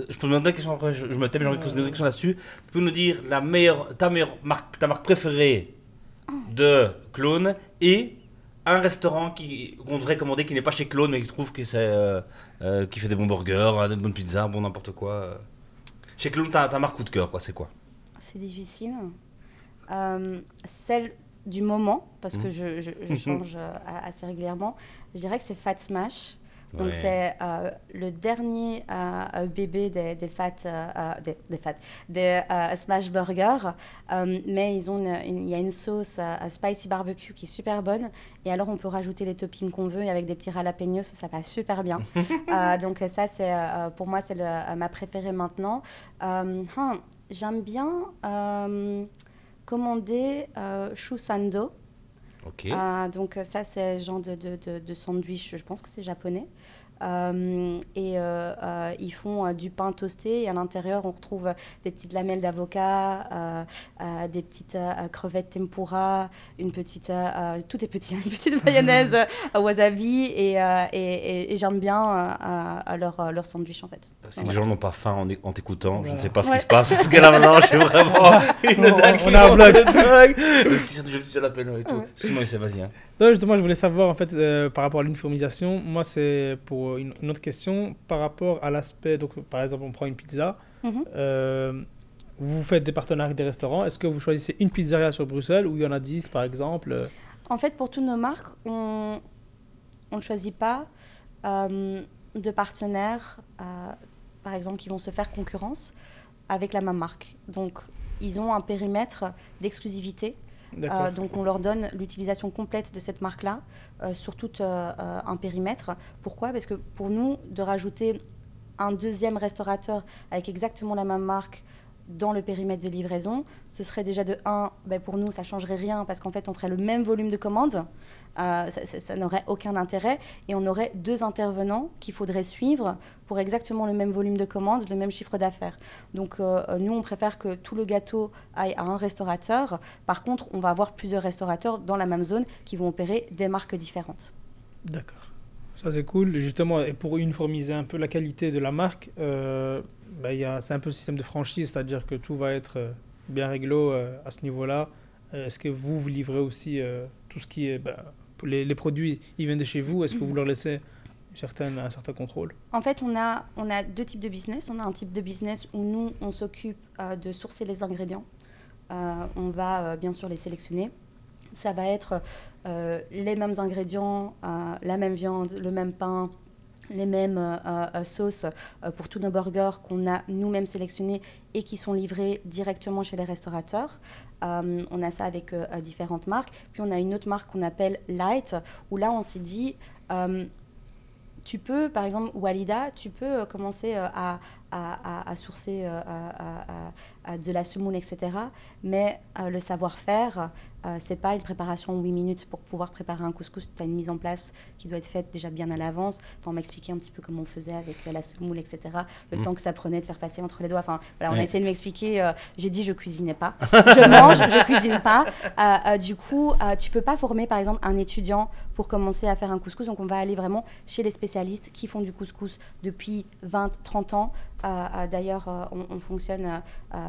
Je peux me demander une question après, je, je me tais, mais j'ai envie de poser une question là-dessus. Tu peux nous dire la meilleure, ta meilleure marque, ta marque préférée de clone et un restaurant qui- qu'on devrait commander qui n'est pas chez Clone mais qui trouve que c'est euh, euh, qui fait des bons burgers, euh, des bonnes pizzas, bon n'importe quoi. euh. Chez Clone, ta, ta marque coup de cœur, quoi, c'est quoi? C'est difficile Euh, celle du moment parce que Mm. je, je- je change assez régulièrement je dirais que c'est Fat Smash Donc Ouais. c'est euh, le dernier euh, euh, bébé des, des fat, euh, des, des fat, des smash burgers, mais ils ont il y a une sauce spicy barbecue qui est super bonne, et alors on peut rajouter les toppings qu'on veut et avec des petits jalapenos, ça passe super bien. Donc ça c'est pour moi c'est ma préférée maintenant. Hein, J'aime bien commander euh, Shusando. Euh, donc euh, ça, c'est genre de, de, de sandwich, je pense que c'est japonais. Euh, et euh, euh, ils font euh, du pain toasté et à l'intérieur on retrouve des petites lamelles d'avocat, euh, euh, des petites euh, crevettes tempura, une petite, tout est petit, une petite mayonnaise wasabi et, euh, et, et- et j'aime bien leur, leur sandwich en fait. Si les gens n'ont pas faim en, en t'écoutant, je ne sais pas ce Ouais. qui se passe. Parce que là maintenant, j'ai vraiment une On- dingue. on a un bloc. Le petit sandwich, le petit jalapeno et tout. Ouais. Excuse-moi, c'est vas-y. hein. Non, justement, je voulais savoir, en fait, euh, par rapport à l'uniformisation, moi, c'est pour une, une autre question, par rapport à l'aspect, donc, par exemple, on prend une pizza, Mhm. euh, vous faites des partenariats avec des restaurants, est-ce que vous choisissez une pizzeria sur Bruxelles, ou il y en a 10, par exemple euh, En fait, pour toutes nos marques, on ne choisit pas euh, de partenaires, par exemple, qui vont se faire concurrence avec la même marque. Donc, ils ont un périmètre d'exclusivité. Euh, donc, on leur donne l'utilisation complète de cette marque-là euh, sur tout euh, un périmètre. Pourquoi? Parce que pour nous, de rajouter un deuxième restaurateur avec exactement la même marque dans le périmètre de livraison, ce serait déjà de 1, ben pour nous, ça changerait rien parce qu'en fait, on ferait le même volume de commandes. Euh, ça n'aurait aucun intérêt. Et on aurait deux intervenants qu'il faudrait suivre pour exactement le même volume de commandes, le même chiffre d'affaires. Donc, euh, nous, on préfère que tout le gâteau aille à un restaurateur. Par contre, on va avoir plusieurs restaurateurs dans la même zone qui vont opérer des marques différentes. D'accord. Ça, c'est cool. Justement, et pour uniformiser un peu la qualité de la marque, euh, bah, c'est un peu le système de franchise, c'est-à-dire que tout va être euh, bien réglo à ce niveau-là. Est-ce que vous, vous livrez aussi tout ce qui est... bah, les, les produits, ils viennent de chez vous Est-ce que vous leur laissez certaine, un certain contrôle? En fait, on a, on a deux types de business. On a un type de business où nous, on s'occupe euh, de sourcer les ingrédients. Euh, on va euh, bien sûr les sélectionner. Ça va être les mêmes ingrédients, la même viande, le même pain, les mêmes euh, sauces euh, pour tous nos burgers qu'on a nous-mêmes sélectionnés et qui sont livrés directement chez les restaurateurs. Euh, on a ça avec euh, euh, différentes marques. Puis on a une autre marque qu'on appelle Light, où là on s'est dit, tu peux, par exemple, Walida, tu peux commencer à, à, à- à sourcer euh, à- de la semoule, etc. Mais euh, le savoir-faire, euh, c'est pas une préparation en 8 minutes pour pouvoir préparer un couscous. Tu as une mise en place qui doit être faite déjà bien à l'avance. Enfin, on m'a expliqué un petit peu comment on faisait avec la semoule, etc. Le Mm. temps que ça prenait de faire passer entre les doigts. Enfin, voilà, on a essayé de m'expliquer. euh, J'ai dit je cuisinais pas. Je mange, je cuisine pas. Euh, euh, du coup, tu peux pas former par exemple un étudiant pour commencer à faire un couscous. Donc on va aller vraiment chez les spécialistes qui font du couscous depuis 20, 30 ans. Euh, euh, D'ailleurs, euh, on, on fonctionne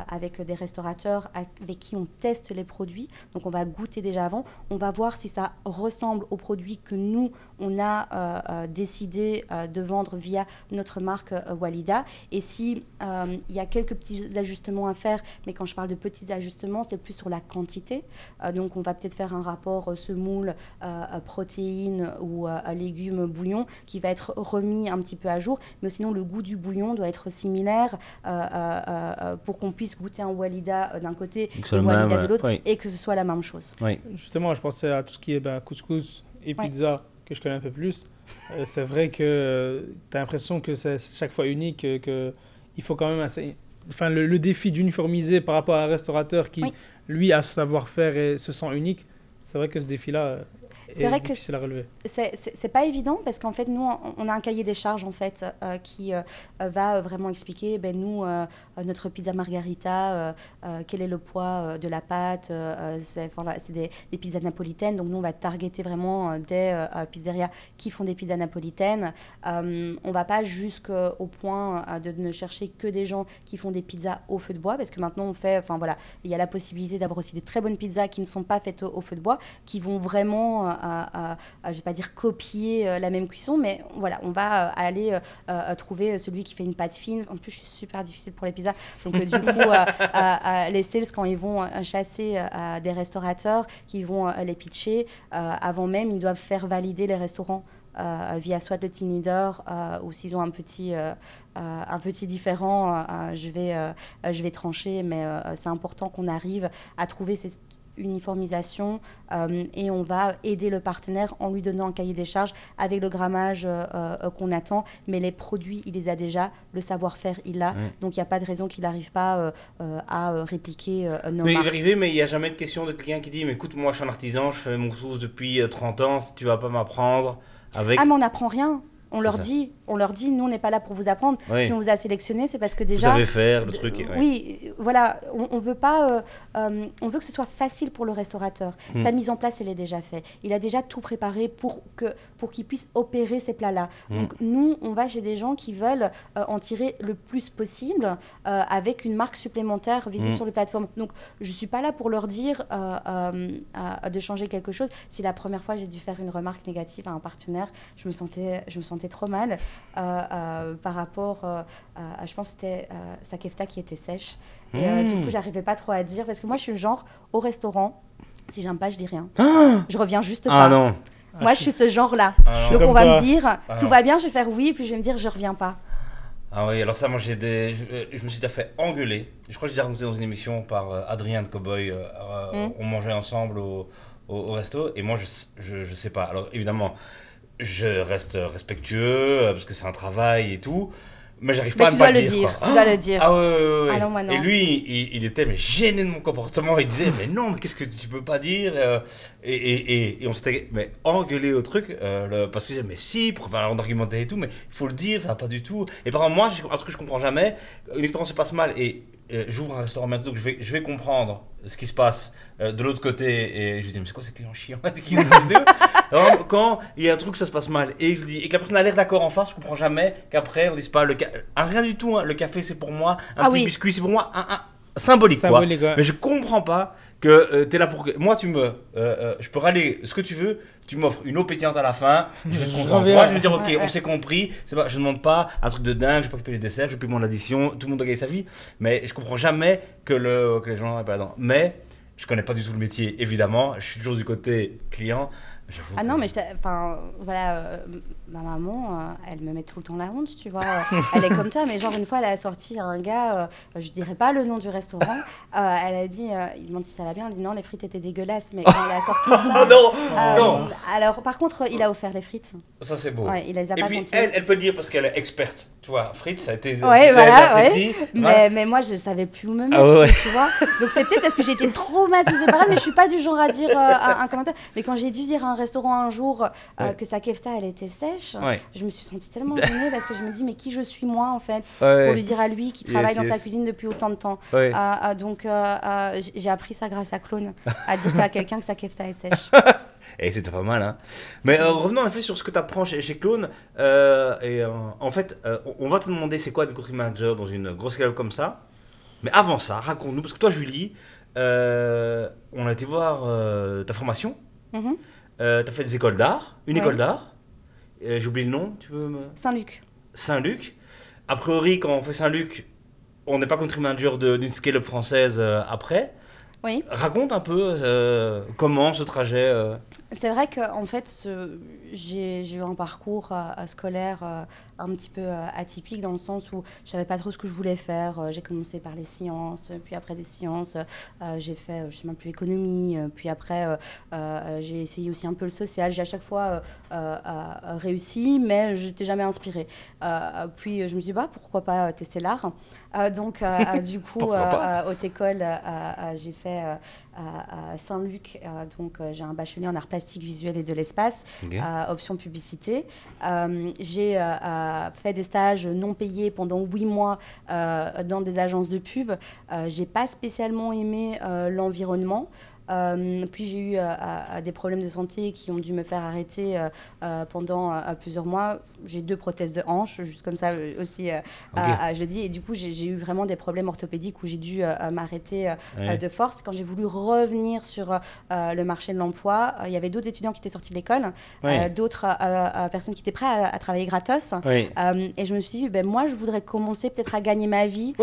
avec des restaurateurs avec qui on teste les produits. Donc on va goûter déjà avant. On va voir si ça ressemble aux produits que nous, on a décidé de vendre via notre marque Walida. Et si il y a quelques petits ajustements à faire, mais quand je parle de petits ajustements, c'est plus sur la quantité. Donc on va peut-être faire un rapport semoule, protéines ou légumes, bouillon, qui va être remis un petit peu à jour. Mais sinon, le goût du bouillon doit être euh, euh, euh, pour qu'on puisse goûter un Walida d'un côté et le Walida même, de l'autre, oui. et que ce soit la même chose. Oui. Justement, je pensais à tout ce qui est ben, couscous et pizza, que je connais un peu plus. Euh, c'est vrai que tu as l'impression que c'est chaque fois unique, que il faut quand même assez... Enfin, le, le défi d'uniformiser par rapport à un restaurateur qui, Oui. lui, a ce savoir-faire et se sent unique, c'est vrai que ce défi-là C'est est vrai que. C'est- pas évident parce qu'en fait, nous, on- on a un cahier des charges en fait euh, qui euh, euh, va vraiment expliquer, ben, nous, euh, notre pizza margarita, quel est le poids de la pâte. c'est voilà, des, des pizzas napolitaines, donc nous, on va targeter vraiment des pizzerias qui font des pizzas napolitaines. On va pas jusqu'au point de ne chercher que des gens qui font des pizzas au feu de bois parce que maintenant, on fait, enfin voilà, il y a la possibilité d'avoir aussi de très bonnes pizzas qui ne sont pas faites au, au feu de bois, qui vont vraiment à- à- à, je vais pas dire copier euh, la même cuisson, mais voilà, on va euh, aller euh, trouver celui qui fait une pâte fine. En plus, je suis super difficile pour les pizzas. Donc, du coup, les sales, quand ils vont chasser des restaurateurs, qui vont les pitcher, avant même, ils doivent faire valider les restaurants. euh, via soit le team leader euh, ou s'ils ont un petit, euh, un petit différent, je, vais, je vais trancher, mais c'est important qu'on arrive à trouver ces uniformisation euh, et on va aider le partenaire en lui donnant un cahier des charges avec le grammage euh, euh, qu'on attend, mais les produits, il les a déjà, le savoir-faire, il l'a, donc il n'y a pas de raison qu'il n'arrive pas à répliquer nos Oui, il mais il n'y a jamais de question de quelqu'un qui dit Mais écoute, moi je suis un artisan, je fais mon sauce depuis euh, 30 ans, si tu vas pas m'apprendre avec. Ah, mais on n'apprend rien. On leur ça. dit, on leur dit, nous on n'est pas là pour vous apprendre. Oui. Si on vous a sélectionné, c'est parce que Vous déjà. savez faire le truc. ouais. Oui, voilà, on, on veut pas, euh, euh, on veut que ce soit facile pour le restaurateur. Mm. Sa mise en place, elle est déjà faite. Il a déjà tout préparé pour que, pour qu'il puisse opérer ces plats-là. Mm. Donc nous, on va chez des gens qui veulent euh, en tirer le plus possible avec une marque supplémentaire visible Mm. sur les plateformes. Donc je suis pas là pour leur dire de changer quelque chose. Si la première fois j'ai dû faire une remarque négative à un partenaire, je me sentais, je me sentais trop mal euh, euh, par rapport, euh, à, je pense c'était sa kefta qui était sèche. Et du coup, j'arrivais pas trop à dire parce que moi, je suis le genre au restaurant. Si j'aime pas, je dis rien. je reviens juste pas. Ah non. Moi, je suis ce genre-là. Ah. Donc, on va toi. me dire, Ah tout va bien, je vais faire oui, puis je vais me dire, je reviens pas. Ah oui, alors ça, moi j'ai des. Je, je me suis déjà fait engueuler. Je crois que j'ai déjà raconté dans une émission par euh, Adrien de Cowboy. euh, euh, Mm. On mangeait ensemble au, au, au resto et moi je, je sais pas. Alors évidemment, je reste respectueux euh, parce que c'est un travail et tout. Mais j'arrive pas à tu ne dois le le dire. dire, tu dois le dire. Ah ouais, ouais, ouais, ouais. Ah non, moi, non. Et lui, il, il était mais gêné de mon comportement. Il disait mais non, mais qu'est-ce que tu peux pas dire euh, et, et, et, et on s'était mais engueulé au truc euh, le- parce que je disais mais si, pour enfin, on argumentait et tout, mais il faut le dire, ça va pas du tout. Et par exemple moi, un truc que je comprends jamais, une expérience se passe mal et euh, j'ouvre un restaurant maintenant, donc je vais, je vais comprendre ce qui se passe euh, de l'autre côté et je lui dis mais c'est quoi ces clients chiants qui Alors, Quand il y a un truc ça se passe mal et je dis et que la personne a l'air d'accord en face, je comprends jamais qu'après on dise pas le ca- ah, rien du tout, hein, le café c'est pour moi, un Ah petit oui. biscuit c'est pour moi, un, un- symbolique, quoi. Ouais. Mais je comprends pas que tu es là pour que moi tu me euh, euh, je peux râler ce que tu veux, tu m'offres une eau pétillante à la fin, je vais être content. Moi je vais me dire OK, Ouais, on s'est compris, c'est pas je demande pas un truc de dingue, je vais pas payer les desserts, je paye mon addition, tout le monde doit gagner sa vie, mais je comprends jamais que le que les gens n'aient pas dedans. Mais je connais pas du tout le métier évidemment, je suis toujours du côté client. Ah non, mais enfin, voilà, euh, ma maman, euh, elle me met tout le temps la honte, tu vois. euh, elle est comme toi, mais genre une fois, elle a sorti un gars, euh, je dirais pas le nom du restaurant. elle a dit, il demande si ça va bien. Elle dit non, les frites étaient dégueulasses, mais quand elle a sorti ça. Oh non, non, Alors, par contre, il a offert les frites. ça c'est beau. Ouais, il les a Et pas puis elle, elle peut le dire parce qu'elle est experte. Tu vois, Fritz, ça a été. Ouais, voilà, ouais. appris, Mais, mais moi, je savais plus où me mettre, Ah ouais, tu vois. Donc c'est peut-être parce que j'ai été traumatisée par elle, mais je suis pas du genre à dire un, un commentaire. Mais quand j'ai dû dire un restaurant un jour euh, Ouais. que sa kefta, elle était sèche, Ouais. je me suis sentie tellement gênée parce que je me dis, mais qui je suis moi, en fait Ouais. Pour lui dire à lui qui travaille Yes, dans sa cuisine depuis autant de temps. Euh, euh, donc euh, j- j'ai appris ça grâce à Clone, à dire à quelqu'un que sa kefta est sèche. Et c'était pas mal, hein. Mais euh, revenons en effet sur ce que tu apprends chez, chez Clone. Euh, et euh, en fait, on- va te demander c'est quoi être country manager dans une grosse club comme ça. Mais avant ça, raconte-nous, parce que toi, Julie, on a été voir ta formation. Mhm. Euh, tu as fait des écoles d'art, une Ouais. école d'art. Euh, J'oublie le nom, tu peux me. Saint-Luc. Saint-Luc. A priori, quand on fait Saint-Luc, on n'est pas country manager d'une scale-up française euh, après. Oui. Raconte un peu euh, comment ce trajet. Euh, C'est vrai que en fait, j'ai eu un parcours euh, scolaire euh, un petit peu euh, atypique dans le sens où je savais pas trop ce que je voulais faire. Euh, j'ai commencé par les sciences, puis après des sciences, euh, j'ai fait, euh, je sais même plus économie, euh, puis après euh, euh, j'ai essayé aussi un peu le social. J'ai à chaque fois euh, euh, euh, réussi, mais je n'étais jamais inspirée. Euh, puis je me suis dit bah pourquoi pas tester l'art? Euh, donc euh, euh, du coup, euh, haute école, j'ai fait à, Saint-Luc, donc j'ai un bachelier en art plastique visuel et de l'espace, option publicité. J'ai fait des stages non payés pendant huit mois dans des agences de pub. J'ai pas spécialement aimé l'environnement. Euh, puis j'ai eu euh, des problèmes de santé qui ont dû me faire arrêter euh, pendant plusieurs mois. J'ai deux prothèses de hanche, juste comme ça aussi, euh, Ok. à- à- je dis. Et du coup, j'ai eu vraiment des problèmes orthopédiques où j'ai dû m'arrêter Ouais. de force. Quand j'ai voulu revenir sur le marché de l'emploi, il y avait d'autres étudiants qui étaient sortis de l'école, Ouais. d'autres personnes qui étaient prêtes à, à travailler gratos. Et je me suis dit, ben, moi, je voudrais commencer peut-être à gagner ma vie.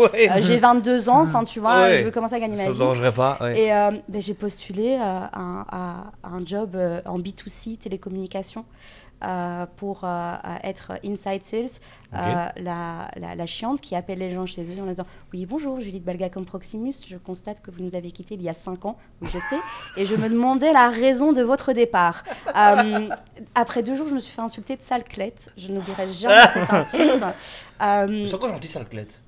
J'ai 22 ans, enfin, tu vois, je veux commencer à gagner ma Ça vie. ne dérangerait pas. Et ben, j'ai postulé euh, un- à, à un job euh, en B2C, télécommunication, euh, pour euh, être inside sales, euh, la, la, la chiante qui appelle les gens chez eux en leur disant Oui, bonjour, Julie de Balgacom Proximus, je constate que vous nous avez quittés il y a 5 ans. Oui, je sais. Et je me demandais la raison de votre départ. Euh, après deux jours, je me suis fait insulter de salclette. Je n'oublierai jamais cette insulte. Euh, C'est encore gentil, ça, le clette.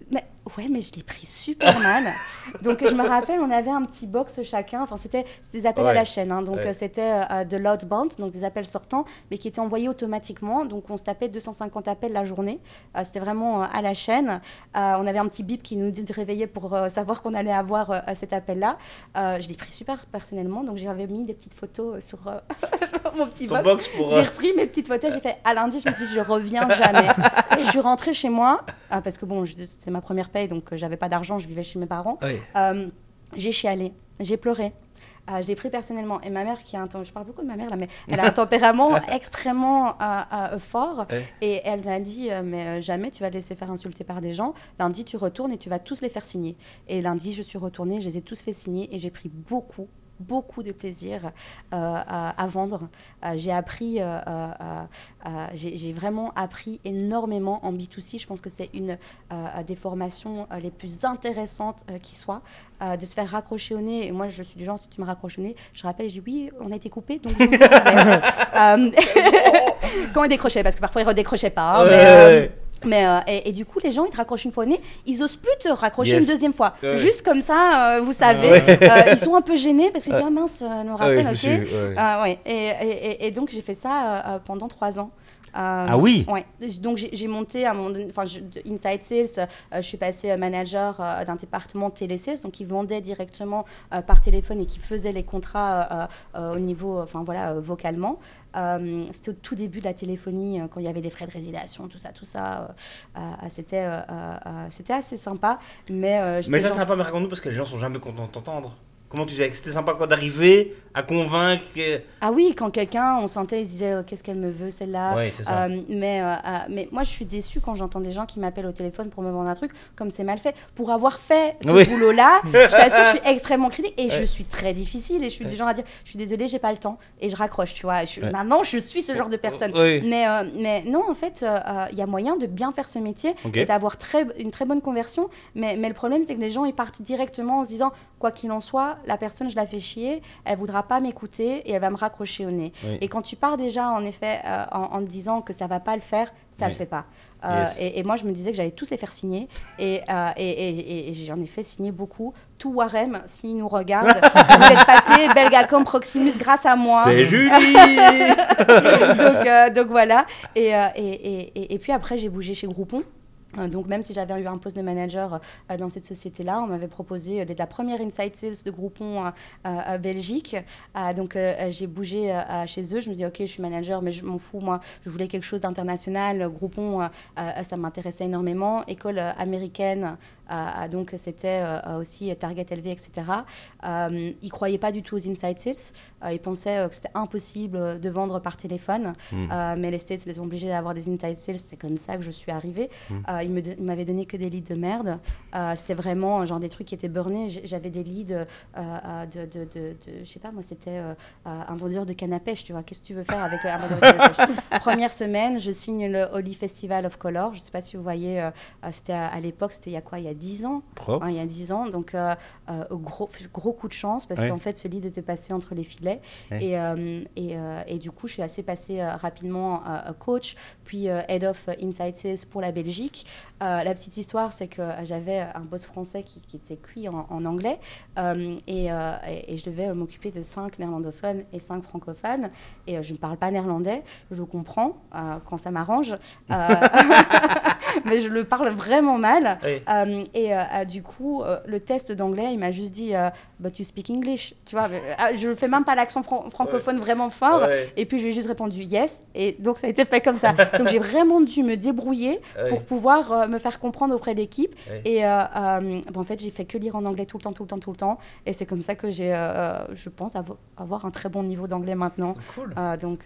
Ouais, mais je l'ai pris super mal. Donc, je me rappelle, on avait un petit box chacun. Enfin, c'était c'était des appels à la chaîne. hein. Donc, Ouais. euh, c'était euh, de l'outbound, donc des appels sortants, mais qui étaient envoyés automatiquement. Donc, on se tapait 250 appels la journée. Euh, c'était vraiment euh, à la chaîne. On avait un petit bip qui nous dit de réveiller pour savoir qu'on allait avoir cet appel-là. Je l'ai pris super personnellement. Donc, j'avais mis des petites photos sur mon petit Ton box. box pour. J'ai repris mes petites photos, j'ai fait à lundi, je me suis dit je reviens jamais. je suis rentrée chez moi parce que bon, c'est ma première paye donc euh, j'avais pas d'argent, je vivais chez mes parents. Euh, j'ai chialé, j'ai pleuré. Euh, je l'ai pris personnellement. Et ma mère, qui a un temps, je parle beaucoup de ma mère là, mais elle a un tempérament extrêmement euh, euh, fort. Ouais. Et elle m'a dit, mais jamais tu vas te laisser faire insulter par des gens. Lundi, tu retournes et tu vas tous les faire signer. Et lundi, je suis retournée, je les ai tous fait signer et j'ai pris beaucoup, beaucoup de plaisir euh, à, à vendre. Euh, j'ai appris, euh, j'ai j'ai vraiment appris énormément en B2C. Je pense que c'est une des formations les plus intéressantes qui soit. De se faire raccrocher au nez. Et moi, je suis du genre, si tu me raccroches au nez, je rappelle, je dis oui, on a été coupé, donc Quand il décrochait, parce que parfois il redécrochait pas. hein, Ouais, mais. Mais, euh, et, et du coup, les gens, ils te raccrochent une fois au nez, ils osent plus te raccrocher Yes. une deuxième fois. Ouais. Juste comme ça, euh, vous savez, Ouais. euh, ils sont un peu gênés parce qu'ils disent, ah mince, nous Ah ouais, rappelle, ok. suis- ouais. Et, et- et- et donc, j'ai fait ça pendant trois ans. Euh, Ah oui Ouais. Donc, j'ai monté à mon enfin, Inside Sales, euh, je suis passée euh, manager euh, d'un département télésales, donc ils vendaient directement euh, par téléphone et qui faisaient les contrats euh, euh, au niveau, enfin voilà, euh, vocalement. Euh, C'était au tout début de la téléphonie, euh, quand il y avait des frais de résiliation, tout ça, tout ça. euh, euh, C'était euh, euh, euh, c'était assez sympa. Mais, euh, Mais ça, c'est sympa, mais raconte-nous parce que les gens sont jamais contents de t'entendre. Comment tu disais C'était sympa d'arriver à convaincre. Ah oui, quand quelqu'un, on sentait, il se disait, euh, qu'est-ce qu'elle me veut, celle-là Ouais, c'est ça. Euh, mais, euh, mais moi, je suis déçue quand j'entends des gens qui m'appellent au téléphone pour me vendre un truc, comme c'est mal fait. Pour avoir fait ce Oui. boulot-là, je t'assure, je suis extrêmement critique et je suis très difficile et je suis Ouais. du genre à dire, je suis désolée, j'ai pas le temps et je raccroche, tu vois. Je suis- Ouais. Maintenant, je suis ce genre de personne. Oui. Mais, euh, mais non, en fait, euh, euh, il y a moyen de bien faire ce métier et d'avoir très, une très bonne conversion. Mais, mais le problème, c'est que les gens, ils partent directement en se disant, quoi qu'il en soit, la personne, je la fais chier, elle voudra pas m'écouter et elle va me raccrocher au nez. Oui. Et quand tu pars déjà, en effet, euh, en, disant que ça va pas le faire, ça Oui. le fait pas. Euh, Yes. et, et moi, je me disais que j'allais tous les faire signer. Et, euh, et, et- j'en ai fait signer beaucoup. Tout Warem, s'il nous regarde, vous êtes passé Belgacom Proximus grâce à moi C'est Julie donc, euh, donc voilà. Et, et, et, et- et puis après, j'ai bougé chez Groupon. Euh, Donc même si j'avais eu un poste de manager euh, dans cette société-là, on m'avait proposé euh, d'être la première inside sales de Groupon à Belgique. Donc j'ai bougé chez eux. Je me dis ok, je suis manager, mais je m'en fous. Moi, je voulais quelque chose d'international. Groupon, ça m'intéressait énormément. École américaine, donc c'était euh, aussi Target LV, etc. Euh, ils croyaient pas du tout aux inside sales. Euh, ils pensaient euh, que c'était impossible euh, de vendre par téléphone. Hmm. Euh, mais les States les ont obligés d'avoir des inside sales. C'est comme ça que je suis arrivée. Euh, ils ils m'avaient donné que des leads de merde. Euh, c'était vraiment euh, genre des trucs qui étaient burnés. J'avais des leads euh, euh, de, de, de, je sais pas moi, c'était euh, euh, un vendeur de canne à pêche. Tu vois, qu'est-ce que tu veux faire avec euh, un vendeur de canne à pêche? Première semaine, je signe le Holy Festival of Color. Je sais pas si vous voyez, euh, euh, c'était à, à l'époque, c'était il y a quoi? Il y a 10 ans. Ouais, il y a 10 ans. Donc, euh, euh, gros, gros coup de chance parce Ouais. qu'en fait, ce lead était passé entre les filets. Ouais. Et, euh, et, et du coup, je suis assez passée rapidement coach, puis euh, head of Inside Sales pour la Belgique. Euh, la petite histoire, c'est que euh, j'avais un boss français qui, qui était cuit en, en anglais et, et- et je devais m'occuper de cinq néerlandophones et cinq francophones. Et je ne parle pas néerlandais, je comprends quand ça m'arrange, mais je le parle vraiment mal. Oui. Et du coup, le test d'anglais, il m'a juste dit But you speak English. Tu vois, je ne fais même pas l'accent fran- francophone vraiment fort. Ouais. Et puis, je lui ai juste répondu Yes. Et donc, ça a été fait comme ça. donc, j'ai vraiment dû me débrouiller Ouais. pour pouvoir euh, me faire comprendre auprès de l'équipe. Et euh, euh, en fait, j'ai fait que lire en anglais tout le temps, tout le temps, tout le temps. Et c'est comme ça que j'ai, je pense, avo- avoir un très bon niveau d'anglais maintenant. Cool. Donc,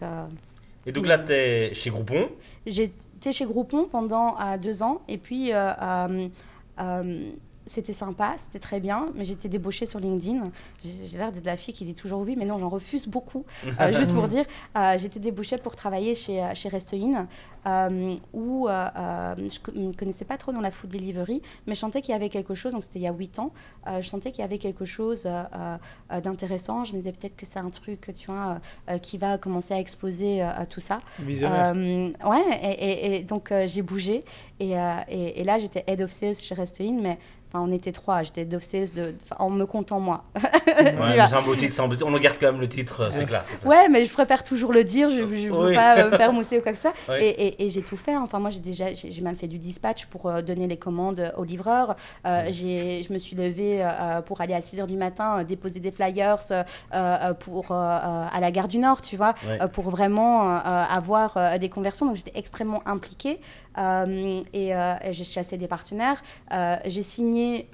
Et donc là, tu es chez Groupon? J'étais chez Groupon pendant deux ans et puis euh, c'était sympa, c'était très bien, mais j'étais débauchée sur LinkedIn. J'ai l'air d'être la fille qui dit toujours oui, mais non, j'en refuse beaucoup. Euh, juste pour dire, euh, j'étais débauchée pour travailler chez, euh, chez Restoin, euh, où je ne me connaissais pas trop dans la food delivery, mais je sentais qu'il y avait quelque chose, donc c'était il y a huit ans, je sentais qu'il y avait quelque chose d'intéressant. Je me disais peut-être que c'est un truc, tu vois, qui va commencer à exploser tout ça. Visionnaire. Ouais, et, et- et donc j'ai bougé. Et, et- et là, j'étais head of sales chez Restoin, mais enfin, on était trois. J'étais sales de, enfin, en me comptant moi. Ouais, c'est un beau titre, un beau. On en garde quand même le titre, euh, c'est clair. clair. Ouais, mais je préfère toujours le dire. Je ne veux Oui. pas euh, faire mousser ou quoi que ça. Ouais. Et, et- et j'ai tout fait. Enfin, moi, j'ai déjà, j'ai même fait du dispatch pour euh, donner les commandes aux livreurs. Euh, j'ai, je me suis levée euh, pour aller à 6 h du matin euh, déposer des flyers euh, euh, pour, euh, euh, à la gare du Nord, tu vois, euh, pour vraiment euh, euh, avoir euh, des conversions. Donc, j'étais extrêmement impliquée. Euh, et, euh, et j'ai chassé des partenaires. Euh, j'ai signé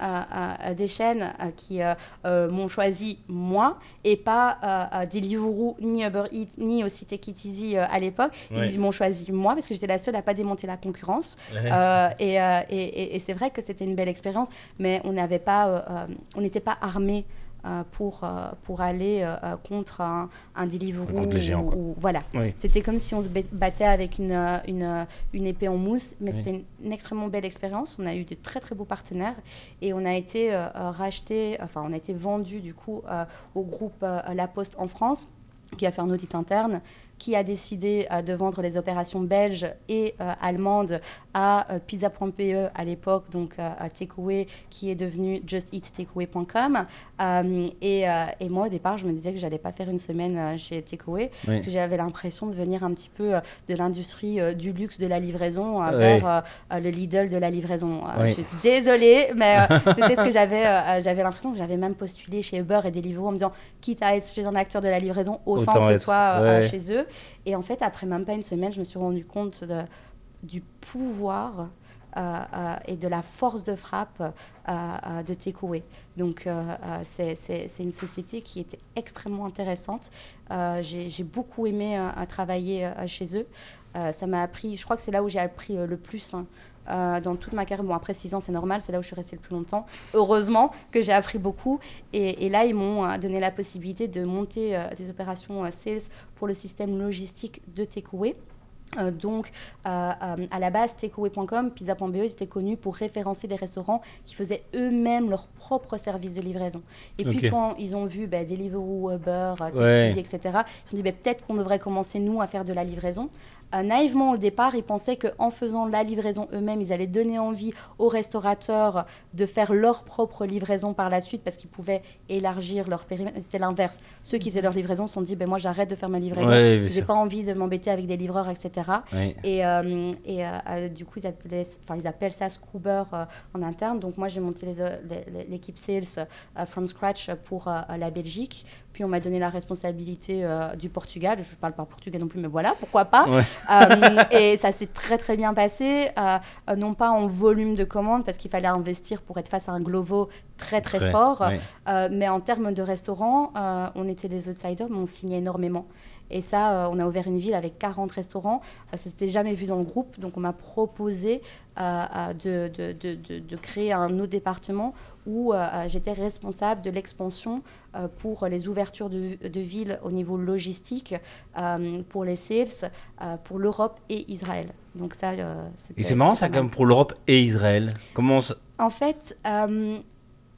des chaînes qui m'ont choisi moi et pas Deliveroo, ni Uber Eats, ni aussi Take It Easy à l'époque. Ouais. Ils m'ont choisi moi parce que j'étais la seule à pas démonter la concurrence. Ouais. Et et- et- et c'est vrai que c'était une belle expérience, mais on n'avait pas, on n'était pas armé. Euh, pour, euh, pour aller euh, contre un, un Deliveroo. Contre les géants, ou- quoi. ou- voilà. Oui. C'était comme si on se ba- battait avec une, une, une épée en mousse, mais Oui. c'était une, une extrêmement belle expérience. On a eu de très très beaux partenaires et on a été euh, euh, racheté, enfin on a été vendu du coup euh, au groupe euh, La Poste en France qui a fait un audit interne, qui a décidé euh, de vendre les opérations belges et euh, allemandes à euh, pizza.pe à l'époque, donc à Takeaway, qui est devenu justeattakeaway.com. Et, et moi, au départ, je me disais que j'allais pas faire une semaine chez Takeaway, Oui. parce que j'avais l'impression de venir un petit peu de l'industrie du luxe de la livraison Oui. vers le Lidl de la livraison. Oui. Je suis désolée, mais c'était ce que j'avais. j'avais l'impression que j'avais même postulé chez Uber et Deliveroo en me disant, quitte à être chez un acteur de la livraison, autant, Autant que ce être- soit ouais. chez eux. Et en fait, après même pas une semaine, je me suis rendu compte du pouvoir et de la force de frappe de Takeaway. Donc c'est une société qui était extrêmement intéressante. J'ai beaucoup aimé travailler chez eux. ça m'a appris, je crois que c'est là où j'ai appris le plus. Hein, euh, dans toute ma carrière. Bon, après 6 ans, c'est normal, c'est là où je suis restée le plus longtemps. Heureusement que j'ai appris beaucoup. Et, là, ils m'ont euh, donné la possibilité de monter euh, des opérations sales pour le système logistique de Takeaway. donc, à la base, takeaway.com, pizza.be, ils étaient connus pour référencer des restaurants qui faisaient eux-mêmes leur propre service de livraison. Et puis, quand ils ont vu bah, Deliveroo, Uber, etc., ils se sont dit bah, peut-être qu'on devrait commencer, nous, à faire de la livraison. Euh, naïvement au départ, ils pensaient qu'en faisant la livraison eux-mêmes, ils allaient donner envie aux restaurateurs de faire leur propre livraison par la suite parce qu'ils pouvaient élargir leur périmètre. C'était l'inverse. Ceux qui faisaient leur livraison se sont dit ben, Moi, j'arrête de faire ma livraison. Je J'ai pas envie de m'embêter avec des livreurs, etc. Et, euh, et euh, du coup, ils, appelaient, ils appellent ça Scrubber en interne. Donc, moi, j'ai monté l'équipe sales from scratch pour la Belgique. Puis on m'a donné la responsabilité euh, du Portugal. Je ne parle pas portugais non plus, mais voilà, pourquoi pas. Euh, et ça s'est très très bien passé. Euh, non pas en volume de commandes, parce qu'il fallait investir pour être face à un Glovo très très, fort, mais en termes de restaurants, on était des outsiders, mais on signait énormément. Et ça, on a ouvert une ville avec 40 restaurants. ça s'était jamais vu dans le groupe. Donc, on m'a proposé de, de, de, de, créer un autre département où euh, j'étais responsable de l'expansion euh, pour les ouvertures de, villes au niveau logistique, euh, pour les sales, pour l'Europe et Israël. Donc ça, et c'est marrant ça quand même pour l'Europe et Israël. Comment En fait,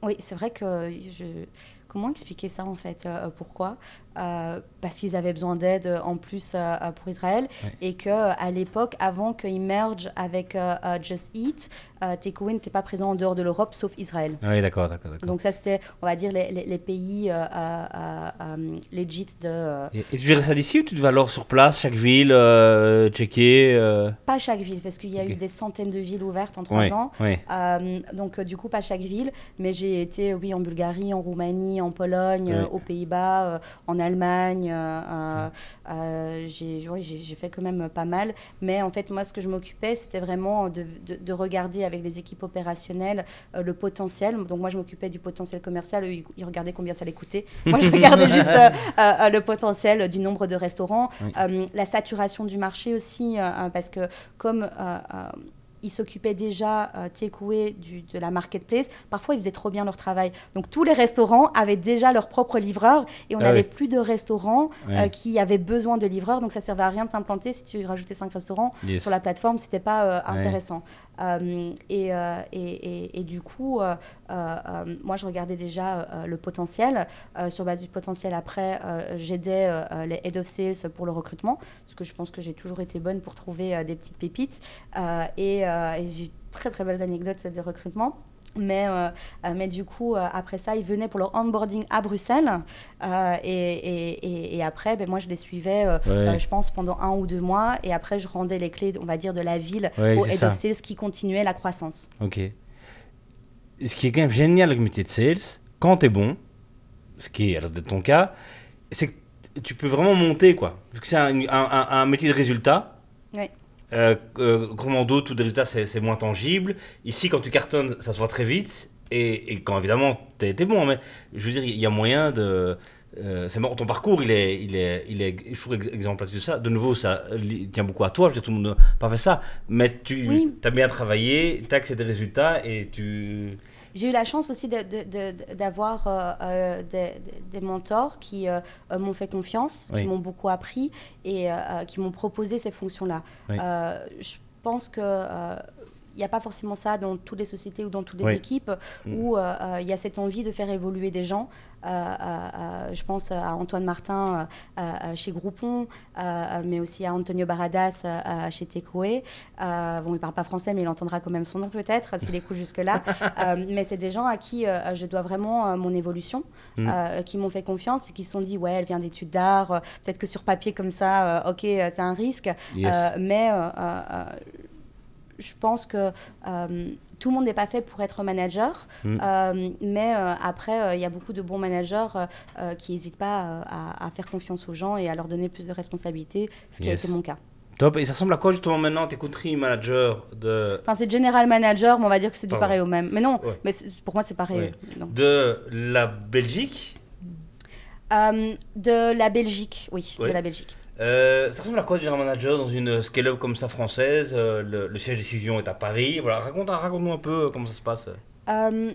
oui, c'est vrai que je comment expliquer ça en fait Pourquoi? Parce qu'ils avaient besoin d'aide en plus pour Israël. Et que à l'époque, avant qu'ils mergent avec Just Eat, euh, Takeaway n'était pas présent en dehors de l'Europe, sauf Israël. Oui, d'accord, d'accord. Donc ça, c'était, on va dire, les, les, pays euh, euh, legit de... Et, tu gérais ça d'ici ou tu devais alors sur place, chaque ville, checker Pas chaque ville, parce qu'il y a eu des centaines de villes ouvertes en trois ans. Oui. donc du coup, pas chaque ville, mais j'ai été, oui, en Bulgarie, en Roumanie, en Pologne, aux Pays-Bas, en Allemagne. j'ai fait quand même pas mal. Mais en fait, moi, ce que je m'occupais, c'était vraiment de, de, de regarder avec avec les équipes opérationnelles euh, le potentiel. Donc moi, je m'occupais du potentiel commercial, eux, ils regardaient combien ça allait coûter. Moi, je regardais juste euh, euh, le potentiel du nombre de restaurants, la saturation du marché aussi, parce que comme ils s'occupaient déjà, euh, takeaway, de la marketplace. Parfois, ils faisaient trop bien leur travail. Donc, tous les restaurants avaient déjà leur propre livreur et on ah n'avait plus de restaurants euh, qui avaient besoin de livreurs. Donc, ça servait à rien de s'implanter si tu rajoutais cinq restaurants sur la plateforme. C'était pas euh, intéressant. Et, et, et, du coup, moi, je regardais déjà le potentiel. sur base du potentiel, après, j'aidais les head of sales pour le recrutement, parce que je pense que j'ai toujours été bonne pour trouver des petites pépites. et euh, et j'ai très très belles anecdotes de recrutement. Mais, euh, euh, mais du coup, après ça, ils venaient pour leur onboarding à Bruxelles. et, et, et, après, ben, moi, je les suivais, je pense, pendant un ou deux mois. Et après, je rendais les clés, on va dire, de la ville au head of sales qui continuait la croissance. Ok. Ce qui est quand même génial avec le métier de sales, quand tu es bon, ce qui est de ton cas, c'est que tu peux vraiment monter, quoi. Vu que c'est un, un, un, métier de résultat. Oui. Euh, euh, commando, tout des résultats, c'est moins tangible. Ici, quand tu cartonnes, ça se voit très vite. Et, quand évidemment, tu été bon, mais je veux dire, il y a moyen de. Euh, c'est marrant, ton parcours, il est, il est, il est, je trouve exemplaire de ça. De nouveau, ça tient beaucoup à toi. Je veux dire, tout le monde n'a pas fait ça. Mais tu as bien travaillé, tu as accès des résultats et tu. J'ai eu la chance aussi d'avoir euh, euh, des, mentors qui euh, m'ont fait confiance, qui m'ont beaucoup appris et qui m'ont proposé ces fonctions-là. je pense que il n'y a pas forcément ça dans toutes les sociétés ou dans toutes les équipes mm. où il y a cette envie de faire évoluer des gens. je pense à Antoine Martin chez Groupon, mais aussi à Antonio Baradas chez Tecoe. bon, il ne parle pas français, mais il entendra quand même son nom peut-être s'il écoute jusque-là. mais c'est des gens à qui je dois vraiment mon évolution, mm. qui m'ont fait confiance et qui se sont dit, ouais, elle vient d'études d'art, peut-être que sur papier comme ça, ok, c'est un risque. mais je pense que euh, tout le monde n'est pas fait pour être manager, mm. euh, mais euh, après, il y a beaucoup de bons managers qui n'hésitent pas à, faire confiance aux gens et à leur donner plus de responsabilités, ce qui a été mon cas. Top. Et ça ressemble à quoi justement maintenant T'es country manager de, Enfin, c'est general manager, mais on va dire que c'est du pareil au même. Mais non, Ouais. mais pour moi, c'est pareil. Ouais. de la Belgique. De la Belgique, oui, Ouais. de la Belgique. Euh, ça ressemble à quoi devenir manager dans une scale-up comme ça française Euh, le, le siège décision est à Paris. Voilà, raconte, raconte-nous un peu euh, comment ça se passe. Euh,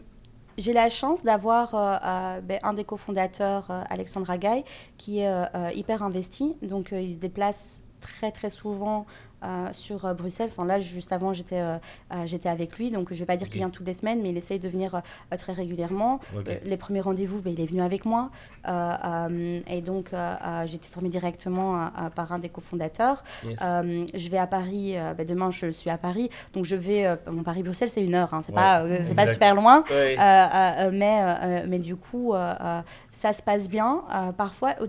j'ai la chance d'avoir euh, euh, ben, un des cofondateurs, euh, Alexandre Agaï, qui est euh, euh, hyper investi. Donc, euh, il se déplace très, très souvent euh, sur euh, Bruxelles. Enfin, là, juste avant, j'étais euh, euh, j'étais avec lui. Donc, je ne vais pas dire qu'il vient toutes les semaines, mais il essaye de venir euh, très régulièrement. Euh, les premiers rendez-vous, ben, il est venu avec moi. Euh, euh, et donc, euh, euh, j'ai été formée directement par un des cofondateurs. Yes. Euh, je vais à Paris, euh, ben, demain je suis à Paris, donc je vais, euh, mon Paris-Bruxelles c'est une heure, hein, c'est Ouais, pas, euh, c'est pas super loin, Ouais. Euh, euh, mais, euh, mais du coup euh, euh, ça se passe bien. Euh, parfois, au-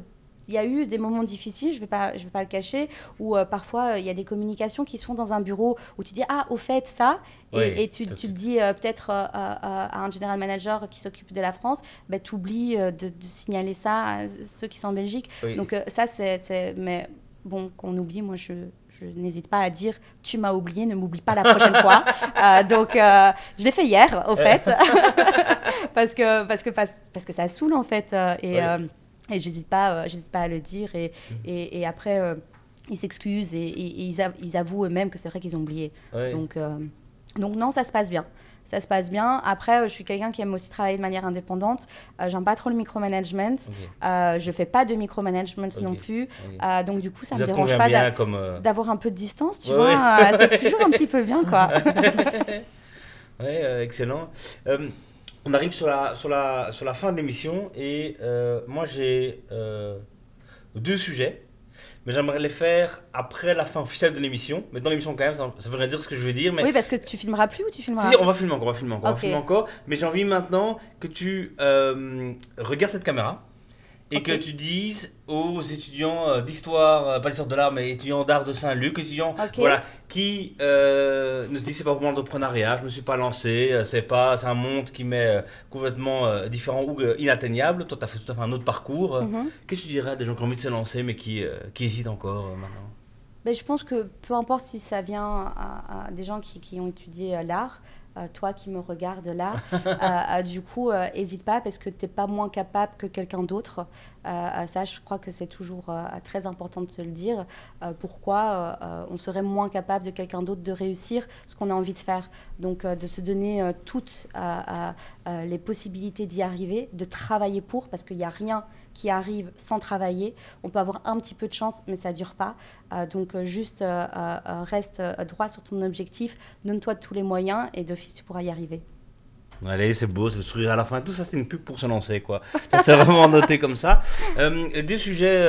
il y a eu des moments difficiles, je vais pas, je vais pas le cacher, où euh, parfois euh, il y a des communications qui se font dans un bureau où tu dis ah au fait ça, et, tu, tu te dis euh, peut-être euh, à un general manager qui s'occupe de la France, ben, tu oublies de, de signaler ça à ceux qui sont en Belgique. Oui. Donc ça, c'est... Mais bon, qu'on oublie, moi, je, je n'hésite pas à dire, tu m'as oublié, ne m'oublie pas la prochaine fois. Euh, donc, euh, je l'ai fait hier, au fait. parce, que, parce, que, parce, parce que ça saoule, en fait. et Ouais. euh, et j'hésite pas, euh, j'hésite pas à le dire. Et, Mhm. et, et après, euh, ils s'excusent et, et- ils, av- ils avouent eux-mêmes que c'est vrai qu'ils ont oublié. Ouais. Donc, euh, donc non, ça se passe bien. Ça se passe bien. Après, euh, je suis quelqu'un qui aime aussi travailler de manière indépendante. Euh, J'aime pas trop le micromanagement. Ok. Euh, je fais pas de micromanagement Ok. non plus. Donc du coup, ça Vous me dérange pas d'avoir un peu de distance, tu Ouais, vois. Euh, c'est toujours un petit peu bien, quoi. Ouais, excellent. On arrive sur la, sur la, sur la fin de l'émission et euh, moi j'ai euh, deux sujets, mais j'aimerais les faire après la fin officielle de l'émission. Mais dans l'émission quand même, ça, ça veut rien dire ce que je veux dire. Mais Oui, parce que tu filmeras plus ou tu filmeras Si, on va filmer encore, on va filmer encore, on va Ok. filmer encore. Mais j'ai envie maintenant que tu euh, regardes cette caméra et que tu dises aux étudiants euh, d'histoire, euh, pas d'histoire de l'art, mais étudiants d'art de Saint-Luc, étudiants voilà, qui euh, nous disent c'est pas pour moi l'entrepreneuriat, je me suis pas lancé, c'est pas, c'est un monde qui m'est complètement différent ou inatteignable. Toi, tu as fait tout à fait un autre parcours. Mhm. Qu'est-ce que tu dirais à des gens qui ont envie de se lancer mais qui, euh, qui hésitent encore euh, maintenant? Ben, je pense que peu importe si ça vient à, à des gens qui, qui ont étudié l'art, euh, toi qui me regardes là, euh, euh, du coup, n'hésite pas parce que tu n'es pas moins capable que quelqu'un d'autre. Ça, je crois que c'est toujours très important de se le dire. Pourquoi on serait moins capable de quelqu'un d'autre de réussir ce qu'on a envie de faire Donc, de se donner toutes les possibilités d'y arriver, de travailler pour, parce qu'il n'y a rien qui arrive sans travailler. On peut avoir un petit peu de chance, mais ça dure pas. Euh, donc euh, juste euh, reste droit sur ton objectif, donne-toi tous les moyens et d'office tu pourras y arriver. Allez, c'est beau, c'est le sourire à la fin. Tout ça, c'est une pub pour se lancer, quoi. C'est vraiment noté comme ça. Euh, des sujets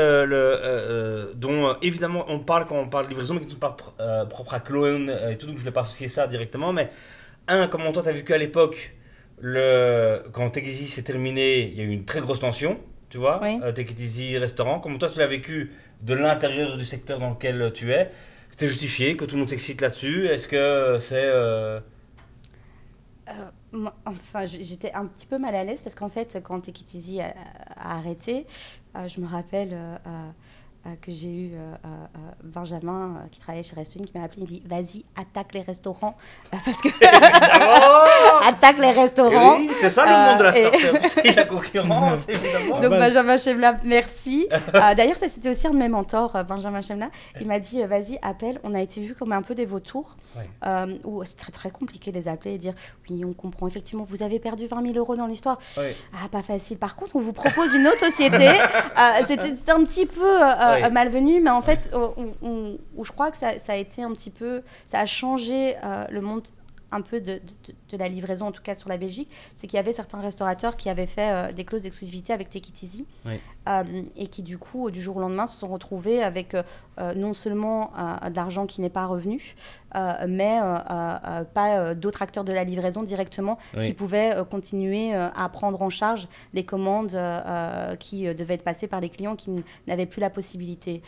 dont, évidemment, on parle quand on parle de livraison, mais qui ne sont pas pr- propres à Clone et tout, donc je ne voulais pas associer ça directement. Mais, un, comment toi, tu as vécu à l'époque, le... quand Easy s'est terminé, il y a eu une très grosse tension, tu vois, Oui. euh, Take It Easy restaurant. Comment toi, tu l'as vécu de l'intérieur du secteur dans lequel tu es? C'était justifié que tout le monde s'excite là-dessus? Est-ce que c'est. euh, Euh, moi, enfin, j'étais un petit peu mal à l'aise parce qu'en fait, quand Take It Easy a, a arrêté, euh, je me rappelle euh, euh, euh, que j'ai eu euh, euh, euh, Benjamin euh, qui travaillait chez Restune qui m'a appelé, il me dit vas-y, attaque les restaurants euh, parce que attaque les restaurants. Oui, c'est ça le Euh, monde de la et- start-up, c'est la concurrence, évidemment. Donc base. Benjamin Chemla, merci. Euh, D'ailleurs, ça c'était aussi un de mes mentors, euh, Benjamin Chemla. Il m'a dit, euh, vas-y, appelle. On a été vus comme un peu des vautours. Euh, où c'est très très compliqué de les appeler et dire, oui, on comprend effectivement, vous avez perdu 20 000 euros dans l'histoire. Ouais. Ah, pas facile. Par contre, on vous propose une autre société. Euh, C'était c'était un petit peu euh, malvenu, mais en fait, où je crois que ça, ça a été un petit peu, ça a changé euh, le monde un peu de, de- de la livraison, en tout cas sur la Belgique, c'est qu'il y avait certains restaurateurs qui avaient fait euh, des clauses d'exclusivité avec Take It Easy Oui. euh, et qui du coup, du jour au lendemain, se sont retrouvés avec euh, euh, non seulement de l'argent qui n'est pas revenu, mais pas d'autres acteurs de la livraison directement Oui. qui pouvaient continuer à prendre en charge les commandes qui devaient être passées par les clients qui n'avaient plus la possibilité.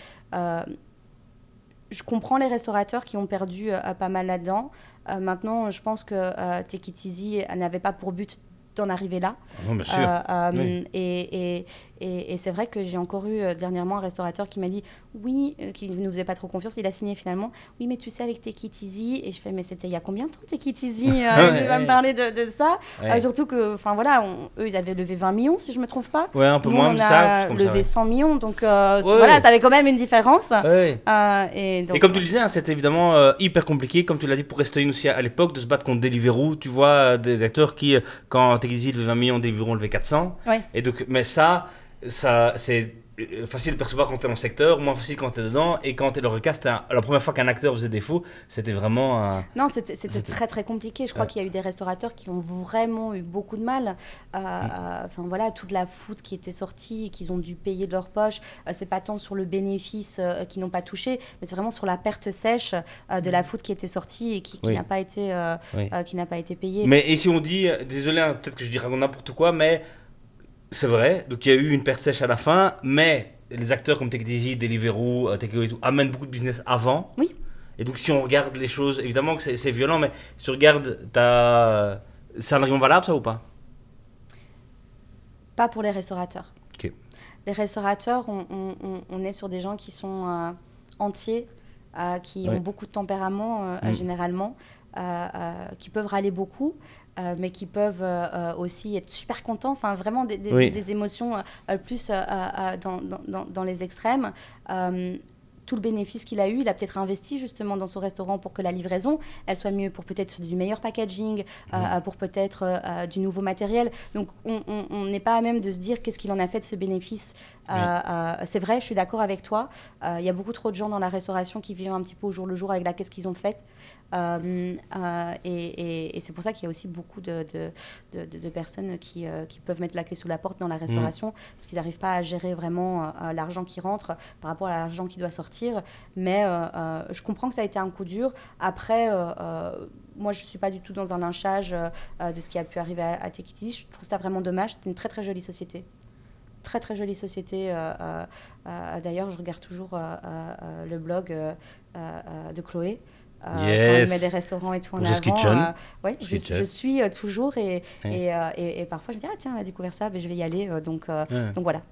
Je comprends les restaurateurs qui ont perdu euh, pas mal là-dedans. Euh, maintenant, je pense que euh, Easy n'avait pas pour but d'en arriver là. Non, bien sûr. Euh, Oui. Et, et, et, et c'est vrai que j'ai encore eu euh, dernièrement un restaurateur qui m'a dit oui, euh, qui ne nous faisait pas trop confiance, il a signé finalement. Oui, mais tu sais, avec It Easy. Et je fais, mais c'était il y a combien de temps It Easy euh, vas ouais. me parler de, de ça Ouais. Euh, Surtout que, enfin voilà, on- eux, ils avaient levé 20 millions, si je me trompe pas. Ouais, un peu Nous, moins on a ça. levé ouais. 100 millions, donc Ouais, voilà, ça avait quand même une différence. Et, donc, Et comme tu le disais, hein, c'était évidemment hyper compliqué, comme tu l'as dit pour Restoin aussi à, l'époque, de se battre contre Deliveroo. Tu vois des acteurs qui, quand Tegisi levait 20 millions, Deliveroo levait 400. Ouais. Et donc, mais ça, ça c'est euh, facile de percevoir quand tu es dans le secteur, moins facile quand tu es dedans. Et quand tu es le recast, la première fois qu'un acteur faisait défaut, c'était vraiment un. Non, c'était très très compliqué. Je crois qu'il y a eu des restaurateurs qui ont vraiment eu beaucoup de mal. Euh, Mm. euh, Enfin voilà, toute la food qui était sortie, qu'ils ont dû payer de leur poche. euh, c'est pas tant sur le bénéfice euh, qu'ils n'ont pas touché, mais c'est vraiment sur la perte sèche de la food qui était sortie et qui, qui Mm. Oui. n'a pas été Oui. qui n'a pas été payée. Mais et si on dit, désolé, hein, peut-être que je dirais n'importe quoi, mais c'est vrai, donc il y a eu une perte sèche à la fin, mais les acteurs comme It Easy, Deliveroo, euh, et tout amènent beaucoup de business avant. Oui. Et donc si on regarde les choses, évidemment que c'est violent, mais si tu regardes, t'as- c'est un argument valable ça ou pas? Pas pour les restaurateurs. Ok. Les restaurateurs, on, on- on- on est sur des gens qui sont euh, entiers, euh, qui ont beaucoup de tempérament euh, Mm. généralement, euh, euh, qui peuvent râler beaucoup. Euh, mais qui peuvent euh, euh, aussi être super contents, enfin vraiment des, des- Oui. des émotions euh, plus dans, dans- dans- dans les extrêmes. Tout le bénéfice qu'il a eu, il a peut-être investi justement dans son restaurant pour que la livraison, elle soit mieux, pour peut-être du meilleur packaging, pour peut-être du nouveau matériel. Donc on n'est pas à même de se dire qu'est-ce qu'il en a fait de ce bénéfice. Oui. c'est vrai, je suis d'accord avec toi. Il y a beaucoup trop de gens dans la restauration qui vivent un petit peu au jour le jour avec la qu'est-ce qu'ils ont fait. Euh, euh, et et- et c'est pour ça qu'il y a aussi beaucoup de, de, de- de- de personnes qui, euh, qui peuvent mettre la clé sous la porte dans la restauration parce qu'ils n'arrivent pas à gérer vraiment euh, euh, l'argent qui rentre par rapport à l'argent qui doit sortir. Mais euh, euh, je comprends que ça a été un coup dur. Après, euh, euh, moi, je ne suis pas du tout dans un lynchage euh, euh, de ce qui a pu arriver à, à Easy. Je trouve ça vraiment dommage. C'est une très très jolie société. Très très jolie société. euh, euh, euh, D'ailleurs, je regarde toujours euh, euh, euh, le blog euh, euh, euh, de Chloé. Euh, Yes. met des restaurants et tout en Just avant. Kitchen. euh, ouais, je, suis euh, toujours et, euh, et- et parfois je me dis ah tiens elle a découvert ça, ben, je vais y aller. donc, donc voilà.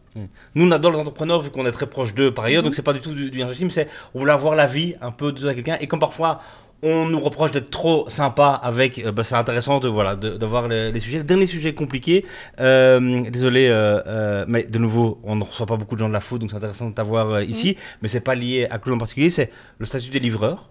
Nous, on adore les entrepreneurs vu qu'on est très proche d'eux par ailleurs, Mhm. donc c'est pas du tout du, du c'est on voulait avoir la vie un peu de quelqu'un. Et comme parfois on nous reproche d'être trop sympa avec, bah, c'est intéressant de voilà de, de voir les, les sujets. Le dernier sujet compliqué, euh, désolé, euh, euh, mais de nouveau, on ne reçoit pas beaucoup de gens de la food, donc c'est intéressant de t'avoir ici, mais c'est pas lié à Claude en particulier, c'est le statut des livreurs.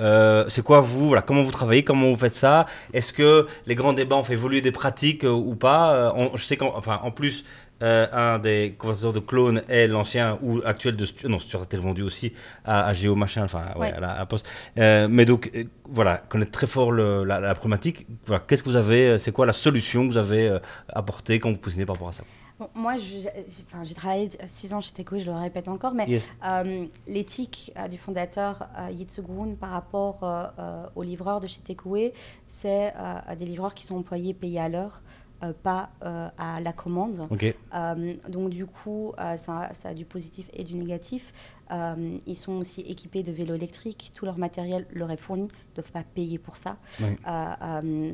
Euh, c'est quoi vous, voilà, comment vous travaillez, comment vous faites ça? Est-ce que les grands débats ont fait évoluer des pratiques euh, ou pas? Euh, on- Je sais qu'en enfin, en plus, euh, un des convertisseurs de clones est l'ancien ou actuel de Stu- non Stuart a été revendu aussi à, à Géo machin, enfin ouais, Ouais. à la à Poste. Euh, mais donc euh, voilà, connaître très fort le- la, la problématique. Voilà, qu'est-ce que vous avez C'est quoi la solution que vous avez euh, apportée quand vous positionnez par rapport à ça? Bon, moi, j'ai enfin, travaillé 6 ans chez Takeaway, je le répète encore, mais Yes. euh, l'éthique euh, du fondateur euh, Yitsugun par rapport euh, euh, aux livreurs de chez Takeaway, c'est euh, des livreurs qui sont employés payés à l'heure, euh, pas euh, à la commande. Euh, donc du coup, ça, ça a du positif et du négatif. Ils sont aussi équipés de vélos électriques, tout leur matériel leur est fourni, ils ne doivent pas payer pour ça. Oui.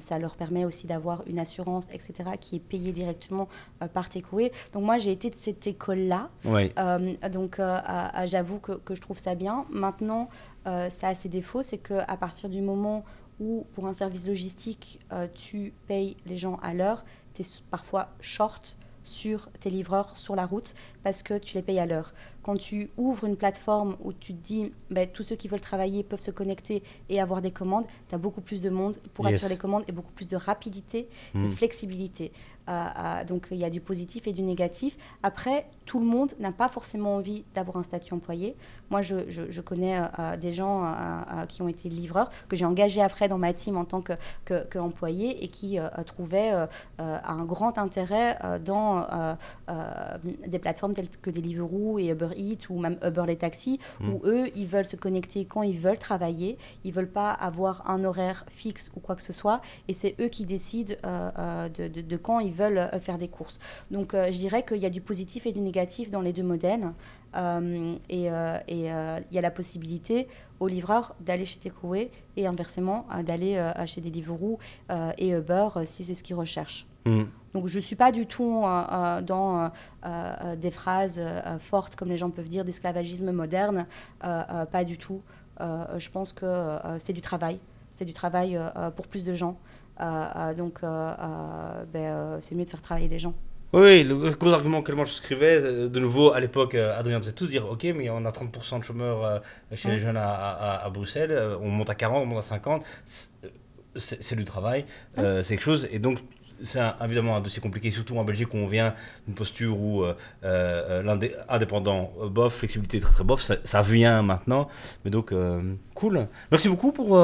Ça leur permet aussi d'avoir une assurance, etc., qui est payée directement par Takeaway. Donc moi, j'ai été de cette école-là. Donc, j'avoue que, que je trouve ça bien. Maintenant, ça a ses défauts, c'est qu'à partir du moment où, pour un service logistique, euh, tu payes les gens à l'heure, tu es parfois short sur tes livreurs sur la route parce que tu les payes à l'heure. Quand tu ouvres une plateforme où tu te dis ben, tous ceux qui veulent travailler peuvent se connecter et avoir des commandes, tu as beaucoup plus de monde pour Yes. assurer les commandes et beaucoup plus de rapidité, de Mm. flexibilité. Donc il y a du positif et du négatif. Après, tout le monde n'a pas forcément envie d'avoir un statut employé. Moi, je, je- je connais euh, euh, des gens euh, qui ont été livreurs, que j'ai engagés après dans ma team en tant que, que, que et qui euh, trouvaient un grand intérêt dans des plateformes telles que Deliveroo et Uber Eats ou même Uber les taxis, Mm. où eux, ils veulent se connecter quand ils veulent travailler. Ils veulent pas avoir un horaire fixe ou quoi que ce soit. Et c'est eux qui décident de, de- de quand ils veulent euh, faire des courses. Donc, euh, je dirais qu'il y a du positif et du négatif dans les deux modèles. Euh, et euh, euh, il y a la possibilité aux livreurs d'aller chez Takeaway et inversement d'aller chez Deliveroo et Uber si c'est ce qu'ils recherchent. Hmm. Donc je ne suis pas du tout dans des phrases fortes, comme les gens peuvent dire, d'esclavagisme moderne. Pas du tout. Je pense que c'est du travail. C'est du travail pour plus de gens. Donc ben, euh, c'est mieux de faire travailler les gens. Oui, le gros argument auquel moi je souscrivais, euh, de nouveau à l'époque, euh, Adrien faisait tout dire ok, mais on a 30% de chômeurs chez les jeunes à, à- à Bruxelles, on monte à 40, on monte à 50, c'est- du travail, euh, c'est quelque chose, et donc c'est évidemment un dossier compliqué, surtout en Belgique où on vient d'une posture où euh, euh, l'indé- indépendant, euh, bof, flexibilité très très bof, ça, ça vient maintenant, mais donc cool. Merci beaucoup pour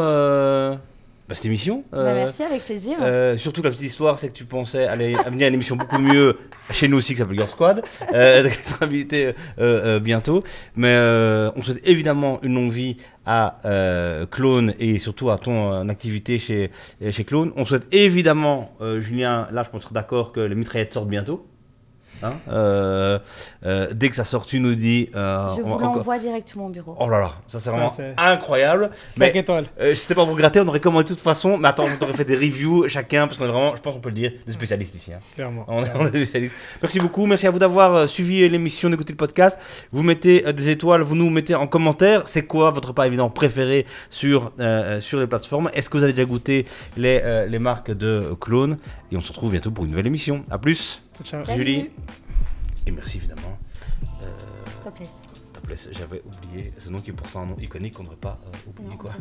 bah, cette émission. Ben, Euh, merci, avec plaisir. euh, surtout la petite histoire, c'est que tu pensais aller à une émission beaucoup mieux chez nous aussi qui s'appelle Girl Squad. Euh, sera invitée euh, bientôt. Mais on souhaite évidemment une longue vie à euh, Clone et surtout à ton euh, activité chez, chez Clone. On souhaite évidemment, euh, Julien, là je pense être d'accord que les mitraillettes sortent bientôt. Hein Euh, euh, dès que ça sort, tu nous dis. euh, je on vous l'envoie directement au bureau. Oh là là, ça c'est vraiment incroyable. 5 étoiles. Euh, si c'était pas pour gratter, on aurait commandé de toute façon. Mais attends, on aurait fait des reviews chacun, parce qu'on est vraiment, je pense qu'on peut le dire, des spécialistes ici. hein. Clairement. On, est, on est des spécialistes. Merci beaucoup, merci à vous d'avoir suivi l'émission, d'écouter le podcast. Vous mettez des étoiles, vous nous mettez en commentaire. C'est quoi votre pas évident préféré sur, sur les plateformes? Est-ce que vous avez déjà goûté les, euh, les marques de clones? Et on se retrouve bientôt pour une nouvelle émission. A plus, Ciao, ciao. Salut. Julie. Et merci évidemment. Euh, Topless. Topless, j'avais oublié ce nom qui est pourtant un nom iconique qu'on ne devrait pas euh, oublier. Non, Quoi.